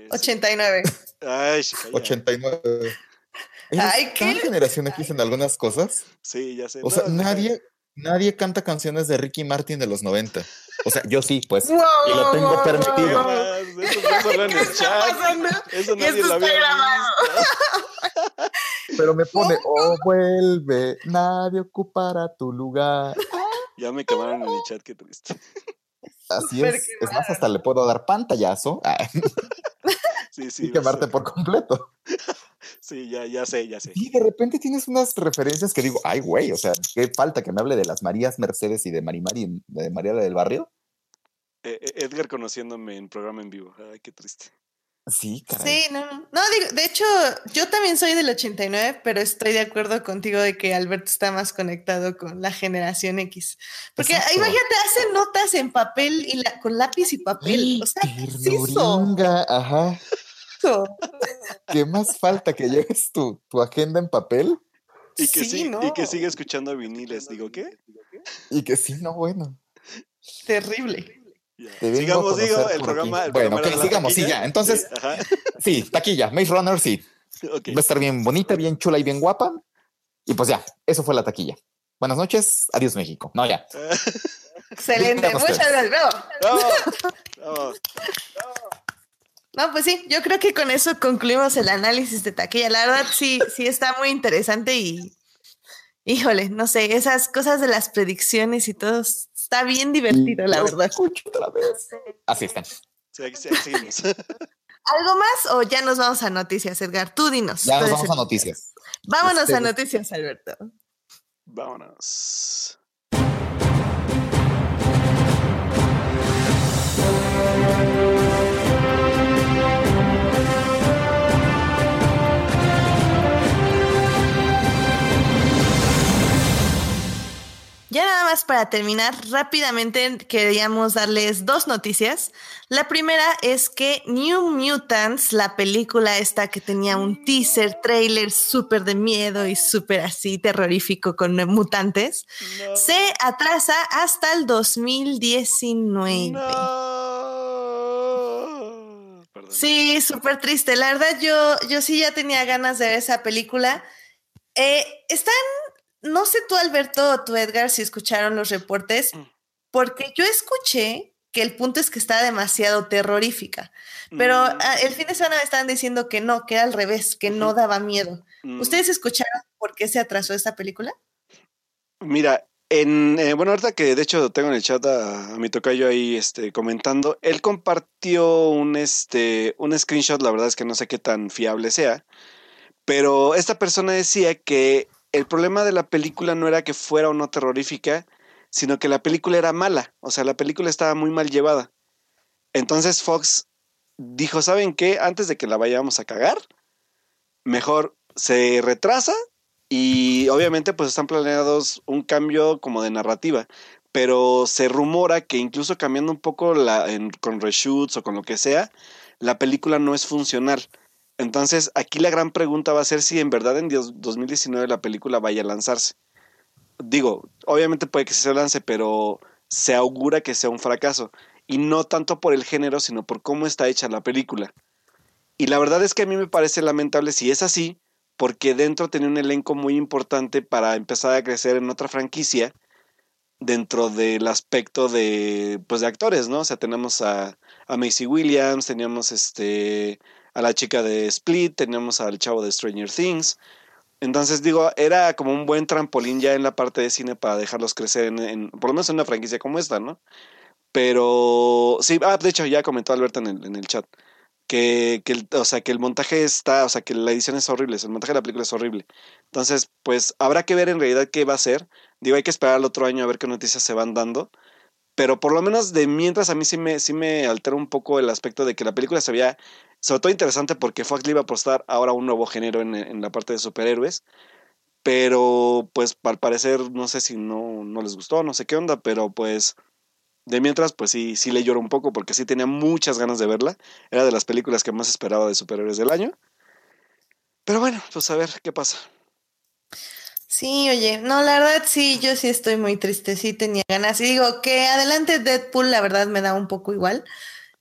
[SPEAKER 1] 89.
[SPEAKER 2] Ay,
[SPEAKER 3] 89.
[SPEAKER 1] Ay, ¿qué?
[SPEAKER 3] generación X en algunas cosas?
[SPEAKER 2] Sí, ya sé.
[SPEAKER 3] O sea, nadie, nadie canta canciones de Ricky Martin de los 90. O sea, yo sí, pues. y lo tengo permitido.
[SPEAKER 2] Eso, eso, en el chat. Eso nadie lo había
[SPEAKER 3] Pero me pone, oh, vuelve, nadie ocupará tu lugar.
[SPEAKER 2] Ya me quemaron en el chat, qué triste.
[SPEAKER 3] Así es. Es más, hasta le puedo dar pantallazo.
[SPEAKER 2] Sí, sí.
[SPEAKER 3] Y quemarte por completo.
[SPEAKER 2] Sí, ya, ya sé, ya sé.
[SPEAKER 3] Y de repente tienes unas referencias que digo, ay, güey, o sea, qué falta que me hable de las Marías Mercedes y de Marimari, de María del Barrio.
[SPEAKER 2] Eh, eh, Edgar conociéndome en programa en vivo. Ay, qué triste.
[SPEAKER 3] Sí, caray.
[SPEAKER 1] Sí, no, no. digo, de hecho, yo también soy del 89, pero estoy de acuerdo contigo de que Alberto está más conectado con la generación X. Porque imagínate, hace notas en papel y con lápiz y papel. O sea,
[SPEAKER 3] ¿qué ajá. ¿Qué más falta que lleves tu, tu agenda en papel?
[SPEAKER 2] Y que, sí, y que sigue escuchando viniles, digo, ¿qué?
[SPEAKER 3] Y que sí, no, bueno.
[SPEAKER 1] Terrible.
[SPEAKER 2] Sigamos, digo, el programa.
[SPEAKER 3] bueno, ok, sigamos, sí, ya. Entonces, sí, taquilla, Maze Runner, sí. Va a estar bien bonita, bien chula y bien guapa. Y pues ya, eso fue la taquilla. Buenas noches, adiós México. No, ya.
[SPEAKER 1] Excelente, muchas gracias, bravo. No, pues sí, yo creo que con eso concluimos el análisis de taquilla. La verdad, sí, sí está muy interesante y, híjole, no sé, esas cosas de las predicciones y todo, está bien divertido, la verdad.
[SPEAKER 3] Escucho otra vez. Así están.
[SPEAKER 2] Sí, aquí seguimos.
[SPEAKER 1] ¿Algo más o ya nos vamos a noticias, Edgar? Tú dinos.
[SPEAKER 3] Ya nos vamos a noticias.
[SPEAKER 1] Vámonos a este, noticias, Alberto.
[SPEAKER 2] Vámonos.
[SPEAKER 1] Ya nada más para terminar, rápidamente queríamos darles dos noticias. La primera es que New Mutants, la película esta que tenía un teaser, trailer súper de miedo y súper así terrorífico con mutantes, se atrasa hasta el 2019. Sí, súper triste. La verdad, yo, yo sí ya tenía ganas de ver esa película. Eh, están no sé tú, Alberto, o tú, Edgar, si escucharon los reportes, mm. porque yo escuché que el punto es que está demasiado terrorífica, pero mm. ah, el fin de semana me estaban diciendo que no, que era al revés, que no daba miedo. Mm. ¿Ustedes escucharon por qué se atrasó esta película?
[SPEAKER 2] Mira, en, eh, bueno, ahorita que de hecho tengo en el chat a, mi tocayo ahí este, comentando, él compartió un, este, un screenshot, la verdad es que no sé qué tan fiable sea, pero esta persona decía que el problema de la película no era que fuera o no terrorífica, sino que la película era mala, o sea, la película estaba muy mal llevada. Entonces Fox dijo, ¿saben qué? Antes de que la vayamos a cagar, mejor se retrasa y obviamente pues están planeados un cambio como de narrativa, pero se rumora que incluso cambiando un poco la, con reshoots o con lo que sea, la película no es funcional. Entonces, aquí la gran pregunta va a ser si en verdad en 2019 la película vaya a lanzarse. Digo, obviamente puede que se lance, pero se augura que sea un fracaso. Y no tanto por el género, sino por cómo está hecha la película. Y la verdad es que a mí me parece lamentable si es así, porque dentro tenía un elenco muy importante para empezar a crecer en otra franquicia dentro del aspecto de pues de actores, ¿no? O sea, tenemos a, a Macy Williams, teníamos este a la chica de Split, teníamos al chavo de Stranger Things. Entonces digo, era como un buen trampolín ya en la parte de cine para dejarlos crecer en, por lo menos en una franquicia como esta, ¿no? Pero sí, ah, de hecho ya comentó Alberto en el, en el chat que, que el, o sea, que el montaje está, o sea, que la edición es horrible, el montaje de la película es horrible. Entonces, pues habrá que ver en realidad qué va a ser. Digo, hay que esperar al otro año a ver qué noticias se van dando. Pero por lo menos de mientras a mí sí me, sí me altera un poco el aspecto de que la película se veía sobre todo interesante porque Fox le iba a apostar ahora un nuevo género en, la parte de superhéroes. Pero pues al parecer no sé si no, no les gustó, no sé qué onda, pero pues de mientras pues sí, sí le lloro un poco porque sí tenía muchas ganas de verla. Era de las películas que más esperaba de superhéroes del año. Pero bueno, pues a ver qué pasa.
[SPEAKER 1] Sí, oye, no, la verdad sí, yo sí estoy muy triste, sí tenía ganas. Y digo que adelante Deadpool, la verdad me da un poco igual.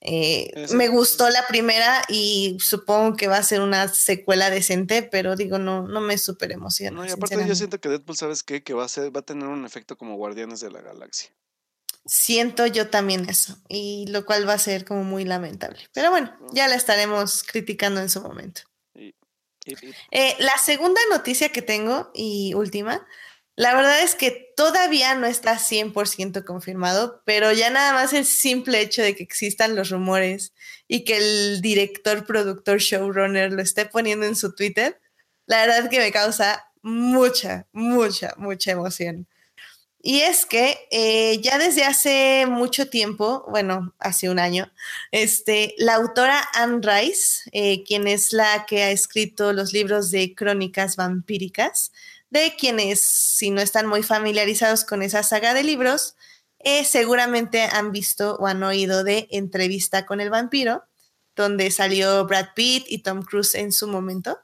[SPEAKER 1] Eh, me gustó la primera y supongo que va a ser una secuela decente, pero digo, no, no me súper emociona.
[SPEAKER 2] No, y aparte yo siento que Deadpool, ¿sabes qué? Que va a ser, va a tener un efecto como Guardianes de la Galaxia.
[SPEAKER 1] Siento yo también eso, y lo cual va a ser como muy lamentable. Pero bueno, ya la estaremos criticando en su momento. Eh, la segunda noticia que tengo y última la verdad es que todavía no está 100% confirmado, pero ya nada más el simple hecho de que existan los rumores y que el director, productor, showrunner lo esté poniendo en su Twitter, la verdad que me causa mucha, mucha, mucha emoción. Y es que eh, ya desde hace mucho tiempo, bueno, hace un año, este, la autora Anne Rice, eh, quien es la que ha escrito los libros de crónicas vampíricas, de quienes, si no están muy familiarizados con esa saga de libros, eh, seguramente han visto o han oído de Entrevista con el vampiro, donde salió Brad Pitt y Tom Cruise en su momento.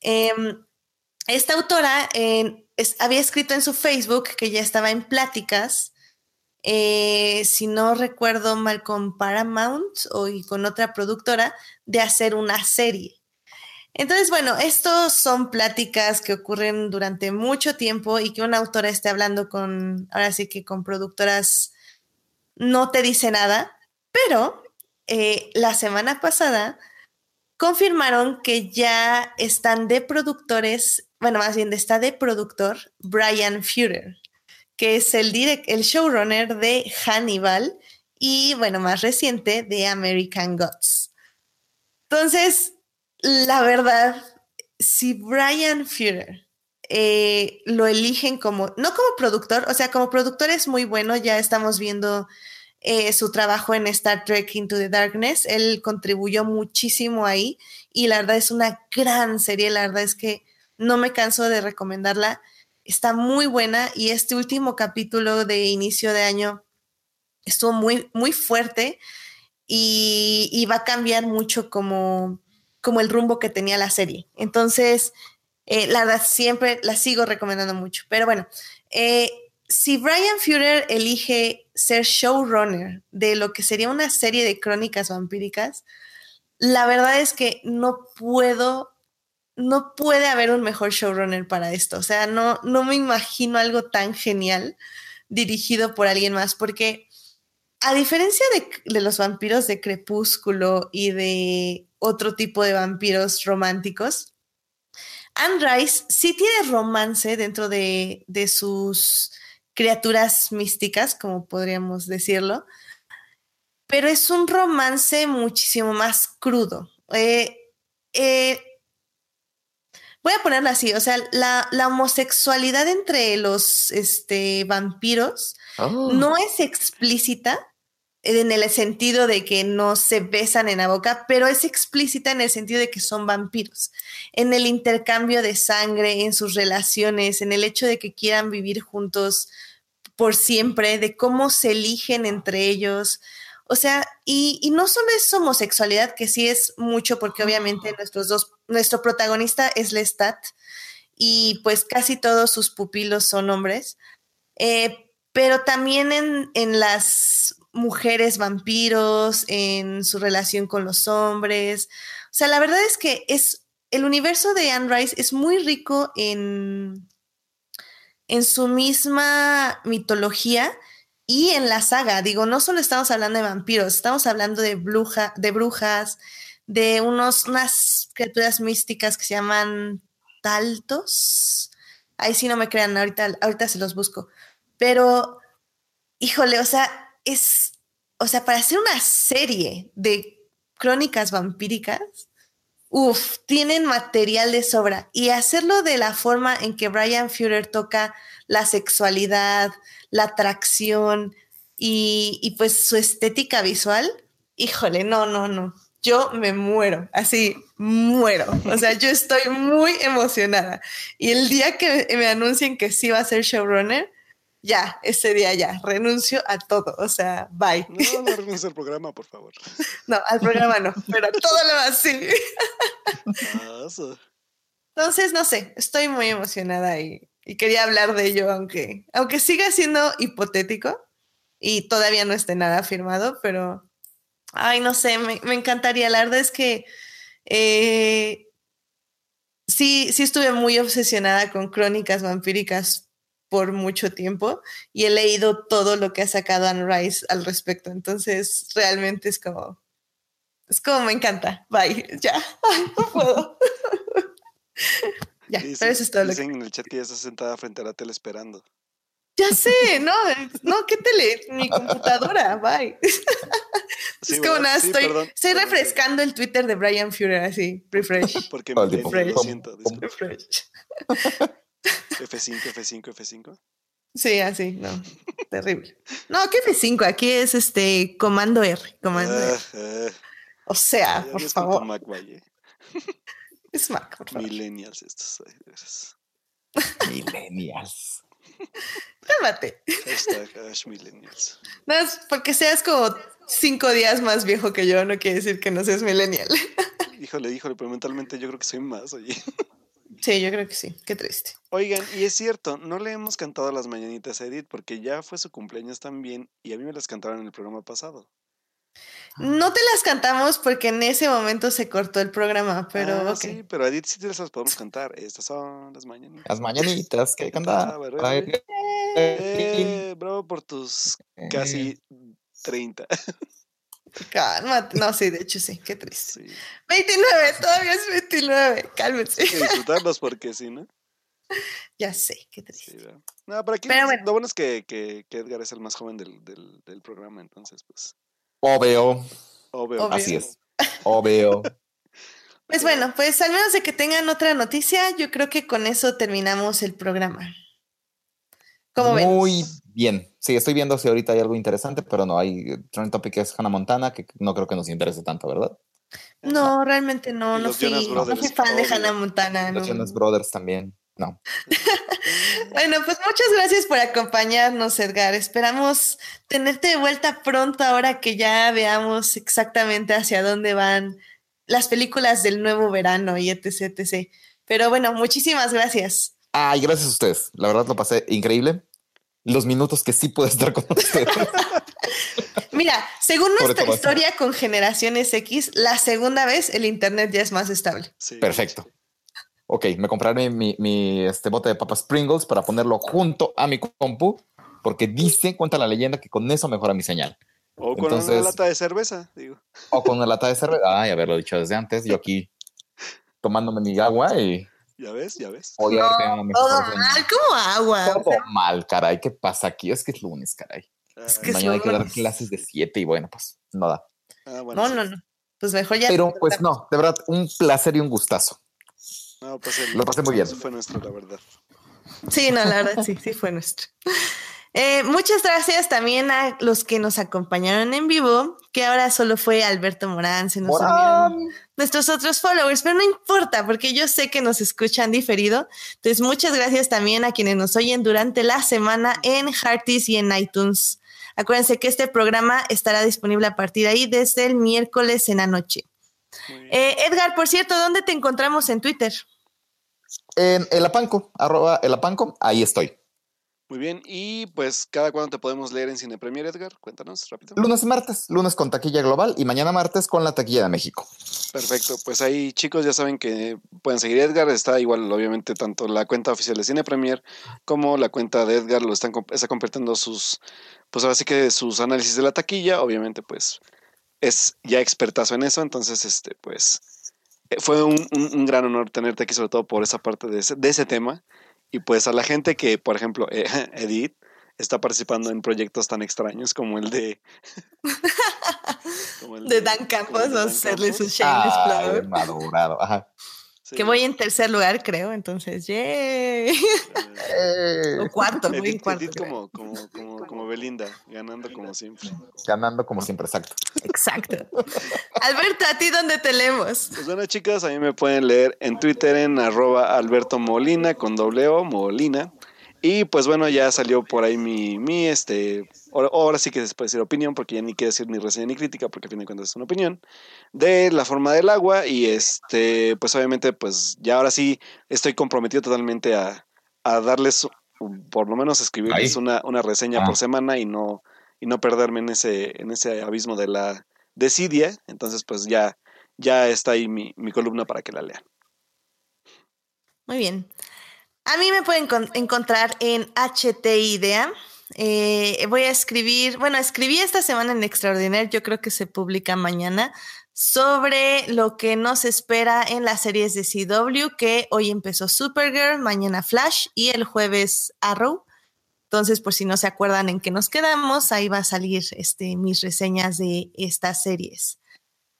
[SPEAKER 1] Em, esta autora había escrito en su Facebook que ya estaba en pláticas, eh, si no recuerdo mal, con Paramount o y con otra productora, de hacer una serie. Entonces, bueno, estos son pláticas que ocurren durante mucho tiempo y que una autora esté hablando con, ahora sí que con productoras, no te dice nada, pero eh, la semana pasada confirmaron que ya están de productores, bueno, más bien está de productor Brian Fuller, que es el, el showrunner de Hannibal y, bueno, más reciente de American Gods. Entonces, la verdad, si Brian Fuller eh, lo eligen como, no como productor, o sea, como productor es muy bueno, ya estamos viendo eh, su trabajo en Star Trek Into the Darkness, él contribuyó muchísimo ahí y la verdad es una gran serie, la verdad es que no me canso de recomendarla. está muy buena y este último capítulo de inicio de año estuvo muy, muy fuerte y, va a cambiar mucho como, como el rumbo que tenía la serie. Entonces, eh, la siempre la sigo recomendando mucho. Pero bueno, eh, si Brian Führer elige ser showrunner de lo que sería una serie de crónicas vampíricas, la verdad es que no puedo, no puede haber un mejor showrunner para esto. O sea, no, no me imagino algo tan genial dirigido por alguien más, porque a diferencia de, los vampiros de crepúsculo y de otro tipo de vampiros románticos, Anne Rice sí tiene romance dentro de, sus criaturas místicas, como podríamos decirlo, pero es un romance muchísimo más crudo. Eh, eh, voy a ponerlo así, o sea, la, homosexualidad entre los este, vampiros oh. no es explícita, en el sentido de que no se besan en la boca, pero es explícita en el sentido de que son vampiros, en el intercambio de sangre, en sus relaciones, en el hecho de que quieran vivir juntos por siempre, de cómo se eligen entre ellos. O sea, y, no solo es homosexualidad, que sí es mucho, porque obviamente nuestros dos, nuestro protagonista es Lestat, y pues casi todos sus pupilos son hombres, eh, pero también en, en las mujeres vampiros, en su relación con los hombres. O sea, la verdad es que es el universo de Anne Rice es muy rico en, en su misma mitología y en la saga. Digo, no solo estamos hablando de vampiros, estamos hablando de, bruja, de brujas, de unos, unas criaturas místicas que se llaman taltos. Ahí sí no me crean, ahorita, ahorita se los busco. Pero, híjole, o sea, es, o sea, para hacer una serie de crónicas vampíricas, uff, tienen material de sobra. Y hacerlo de la forma en que Brian Führer toca la sexualidad, la atracción y, y pues su estética visual, híjole, no, no, no. Yo me muero, así muero. O sea, yo estoy muy emocionada. Y el día que me anuncien que sí va a ser showrunner, ya, ese día ya, renuncio a todo, o sea, bye.
[SPEAKER 2] No, no renuncio al programa, por favor.
[SPEAKER 1] No, al programa no, pero todo lo demás sí. Entonces, no sé, estoy muy emocionada y, quería hablar de ello, aunque, aunque siga siendo hipotético y todavía no esté nada firmado, pero, ay, no sé, me, encantaría. La verdad es que eh, sí, sí estuve muy obsesionada con crónicas vampíricas por mucho tiempo y he leído todo lo que ha sacado Anne Rice al respecto. Entonces, realmente es como, es como me encanta. Bye, ya, no puedo. ya, pero eso es todo
[SPEAKER 2] lo que... en el chat que ya está sentada frente a la tele esperando.
[SPEAKER 1] Ya sé, no, no, ¿qué tele? Mi computadora, bye. es como nada, estoy, estoy refrescando el Twitter de Brian Führer así, refresh.
[SPEAKER 2] Porque me refresh. siento. Refresh. F5, F5, F5.
[SPEAKER 1] Sí, así, no. Terrible. No, ¿qué F5? Aquí es este comando R. Comando R. Ah, ah. O sea, por favor. Mac, Es Mac, por favor.
[SPEAKER 2] Millennials estos.
[SPEAKER 3] Millennials.
[SPEAKER 1] Cálmate.
[SPEAKER 2] Hashtag millennials.
[SPEAKER 1] No, es porque seas como cinco días más viejo que yo, no quiere decir que no seas millennial.
[SPEAKER 2] Híjole, híjole, pero mentalmente yo creo que soy más, oye.
[SPEAKER 1] Sí, yo creo que sí. Qué triste.
[SPEAKER 2] Oigan, y es cierto, no le hemos cantado las mañanitas a Edith porque ya fue su cumpleaños también y a mí me las cantaron en el programa pasado.
[SPEAKER 1] No te las cantamos porque en ese momento se cortó el programa, pero.
[SPEAKER 2] Ah, Sí, pero a Edith sí te las podemos cantar. Estas son las mañanitas.
[SPEAKER 3] Las mañanitas que cantar.
[SPEAKER 2] Eh, bravo por tus casi 30.
[SPEAKER 1] Cálmate. No, sí, de hecho sí, qué triste. 29, todavía es 29, cálmese.
[SPEAKER 2] Hay que disfrutarlos porque sí, ¿no?
[SPEAKER 1] Ya sé, qué triste.
[SPEAKER 2] no, pero aquí lo bueno es que, que, que, Edgar es el más joven del, del, del programa, entonces pues.
[SPEAKER 3] Obvio.
[SPEAKER 2] Obvio.
[SPEAKER 3] Así es. Obvio.
[SPEAKER 1] Pues bueno, pues al menos de que tengan otra noticia, yo creo que con eso terminamos el programa.
[SPEAKER 3] ¿Cómo Muy bien. Sí, estoy viendo si ahorita hay algo interesante, pero no, hay trend topic es Hannah Montana, que no creo que nos interese tanto, ¿verdad?
[SPEAKER 1] No, realmente no, no fui, no fui fan de Hannah Montana.
[SPEAKER 3] Los Jonas Brothers también. No.
[SPEAKER 1] bueno, pues muchas gracias por acompañarnos, Edgar. Esperamos tenerte de vuelta pronto ahora que ya veamos exactamente hacia dónde van las películas del nuevo verano y etc, etc. Pero bueno, muchísimas gracias.
[SPEAKER 3] Ay, gracias a ustedes. La verdad lo pasé increíble. Los minutos que sí puedo estar con ustedes.
[SPEAKER 1] Mira, según nuestra historia con generaciones X, la segunda vez el internet ya es más estable.
[SPEAKER 3] Perfecto. Ok, me compraré mi, este bote de papas Pringles para ponerlo junto a mi compu, porque dice, cuenta la leyenda, que con eso mejora mi señal.
[SPEAKER 2] O con una lata de cerveza, digo.
[SPEAKER 3] O con una lata de cerveza. Ay, haberlo dicho desde antes. Yo aquí tomándome mi agua y.
[SPEAKER 2] Ya ves, ya ves.
[SPEAKER 1] todo mal, como agua.
[SPEAKER 3] Todo mal, caray. ¿Qué pasa aquí? Es que es lunes, caray. Es que Mañana hay que dar clases de siete y bueno, pues no da.
[SPEAKER 1] Ah, no, no, no. Pues mejor ya.
[SPEAKER 3] Pero pues no, de verdad, un placer y un gustazo.
[SPEAKER 2] No, pues
[SPEAKER 3] Lo pasé muy bien.
[SPEAKER 2] fue nuestro, la verdad.
[SPEAKER 1] Sí, no, la verdad, sí, sí fue nuestro. Eh, muchas gracias también a los que nos acompañaron en vivo, que ahora solo fue Alberto Morán, se nos nuestros otros followers, pero no importa porque yo sé que nos escuchan diferido. Entonces, muchas gracias también a quienes nos oyen durante la semana en Hearties y en iTunes. Acuérdense que este programa estará disponible a partir de ahí desde el miércoles en la noche. Eh, Edgar, por cierto, ¿dónde te encontramos en Twitter?
[SPEAKER 3] En el apanco, arroba el apanco, ahí estoy.
[SPEAKER 2] Muy bien, y pues cada cuándo te podemos leer en Cine Premier, Edgar, cuéntanos rápido.
[SPEAKER 3] Lunes y martes, lunes con taquilla global y mañana martes con la taquilla de México.
[SPEAKER 2] Perfecto, pues ahí chicos ya saben que pueden seguir Edgar, está igual obviamente tanto la cuenta oficial de Cine Premier como la cuenta de Edgar lo están está compartiendo sus, pues ahora sí que sus análisis de la taquilla, obviamente pues es ya expertazo en eso, entonces este pues eh, fue un, gran honor tenerte aquí sobre todo por esa parte de ese, de ese tema. Y pues a la gente que, por ejemplo, eh, Edith está participando en proyectos tan extraños como el de...
[SPEAKER 1] de, Dan Campos, o hacerle su Shane Explorer.
[SPEAKER 3] Madurado, ajá.
[SPEAKER 1] Que voy en tercer lugar, creo, entonces, ¡yay! o cuarto, voy en cuarto.
[SPEAKER 2] como, como, como, como, Belinda, ganando como siempre.
[SPEAKER 3] Ganando como siempre, exacto.
[SPEAKER 1] Exacto. Alberto, ¿a ti dónde te leemos?
[SPEAKER 2] Pues bueno, chicas, a mí me pueden leer en Twitter en arroba Alberto Molina con doble O, Molina. Y pues bueno, ya salió por ahí mi, mi este, ahora, sí que se puede decir opinión, porque ya ni quiero decir ni reseña ni crítica, porque a fin de cuentas es una opinión, de la forma del agua. Y este, pues obviamente, pues ya ahora sí estoy comprometido totalmente a, darles, por lo menos escribirles una, una, reseña por ah. semana y no, y no perderme en ese, en ese abismo de la desidia. Entonces, pues ya, ya está ahí mi, mi columna para que la lean.
[SPEAKER 1] Muy bien. A mí me pueden encontrar en HT Idea. Eh, voy a escribir, bueno, escribí esta semana en Extraordinario, yo creo que se publica mañana, sobre lo que nos espera en las series de CW, que hoy empezó Supergirl, mañana Flash y el jueves Arrow. Entonces, por si no se acuerdan en qué nos quedamos, ahí va a salir este, mis reseñas de estas series.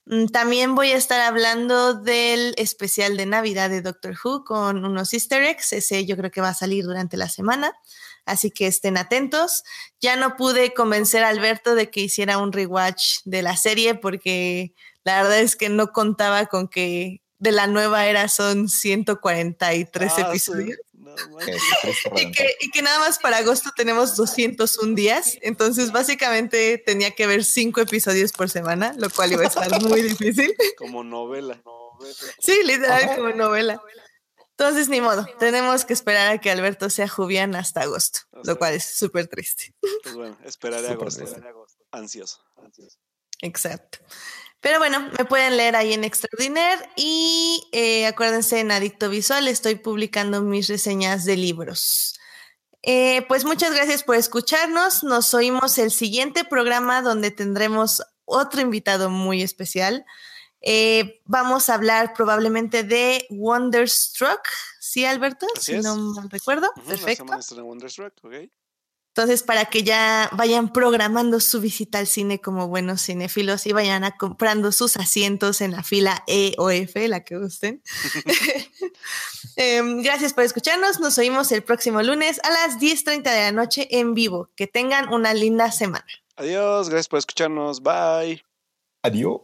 [SPEAKER 1] Mm, también voy a estar hablando del especial de Navidad de Doctor Who con unos easter eggs. Ese yo creo que va a salir durante la semana. Así que estén atentos. Ya no pude convencer a Alberto de que hiciera un rewatch de la serie porque la verdad es que no contaba con que de la nueva era son 143 ah, episodios. y, que, nada más para agosto tenemos 201 días, entonces básicamente tenía que ver cinco episodios por semana, lo cual iba a estar muy difícil.
[SPEAKER 2] Como novela.
[SPEAKER 1] Sí, literal como novela. Entonces, ni modo, tenemos que esperar a que Alberto sea Jubian hasta agosto, lo cual es súper triste.
[SPEAKER 2] Pues bueno, esperaré agosto, agosto. Ansioso, ansioso.
[SPEAKER 1] Exacto. Pero bueno, me pueden leer ahí en Extraordinaire y eh, acuérdense en Adicto Visual, estoy publicando mis reseñas de libros. Eh, pues muchas gracias por escucharnos. Nos oímos el siguiente programa donde tendremos otro invitado muy especial. Eh, vamos a hablar probablemente de Wonderstruck, ¿sí, Alberto? si no mal recuerdo. Perfecto. Wonderstruck, okay. Entonces, para que ya vayan programando su visita al cine como buenos cinéfilos y vayan a comprando sus asientos en la fila E o F, la que gusten. Em, gracias por escucharnos. Nos oímos el próximo lunes a las 10.30 de la noche en vivo. Que tengan una linda semana.
[SPEAKER 2] Adiós, gracias por escucharnos. Bye.
[SPEAKER 3] Adiós.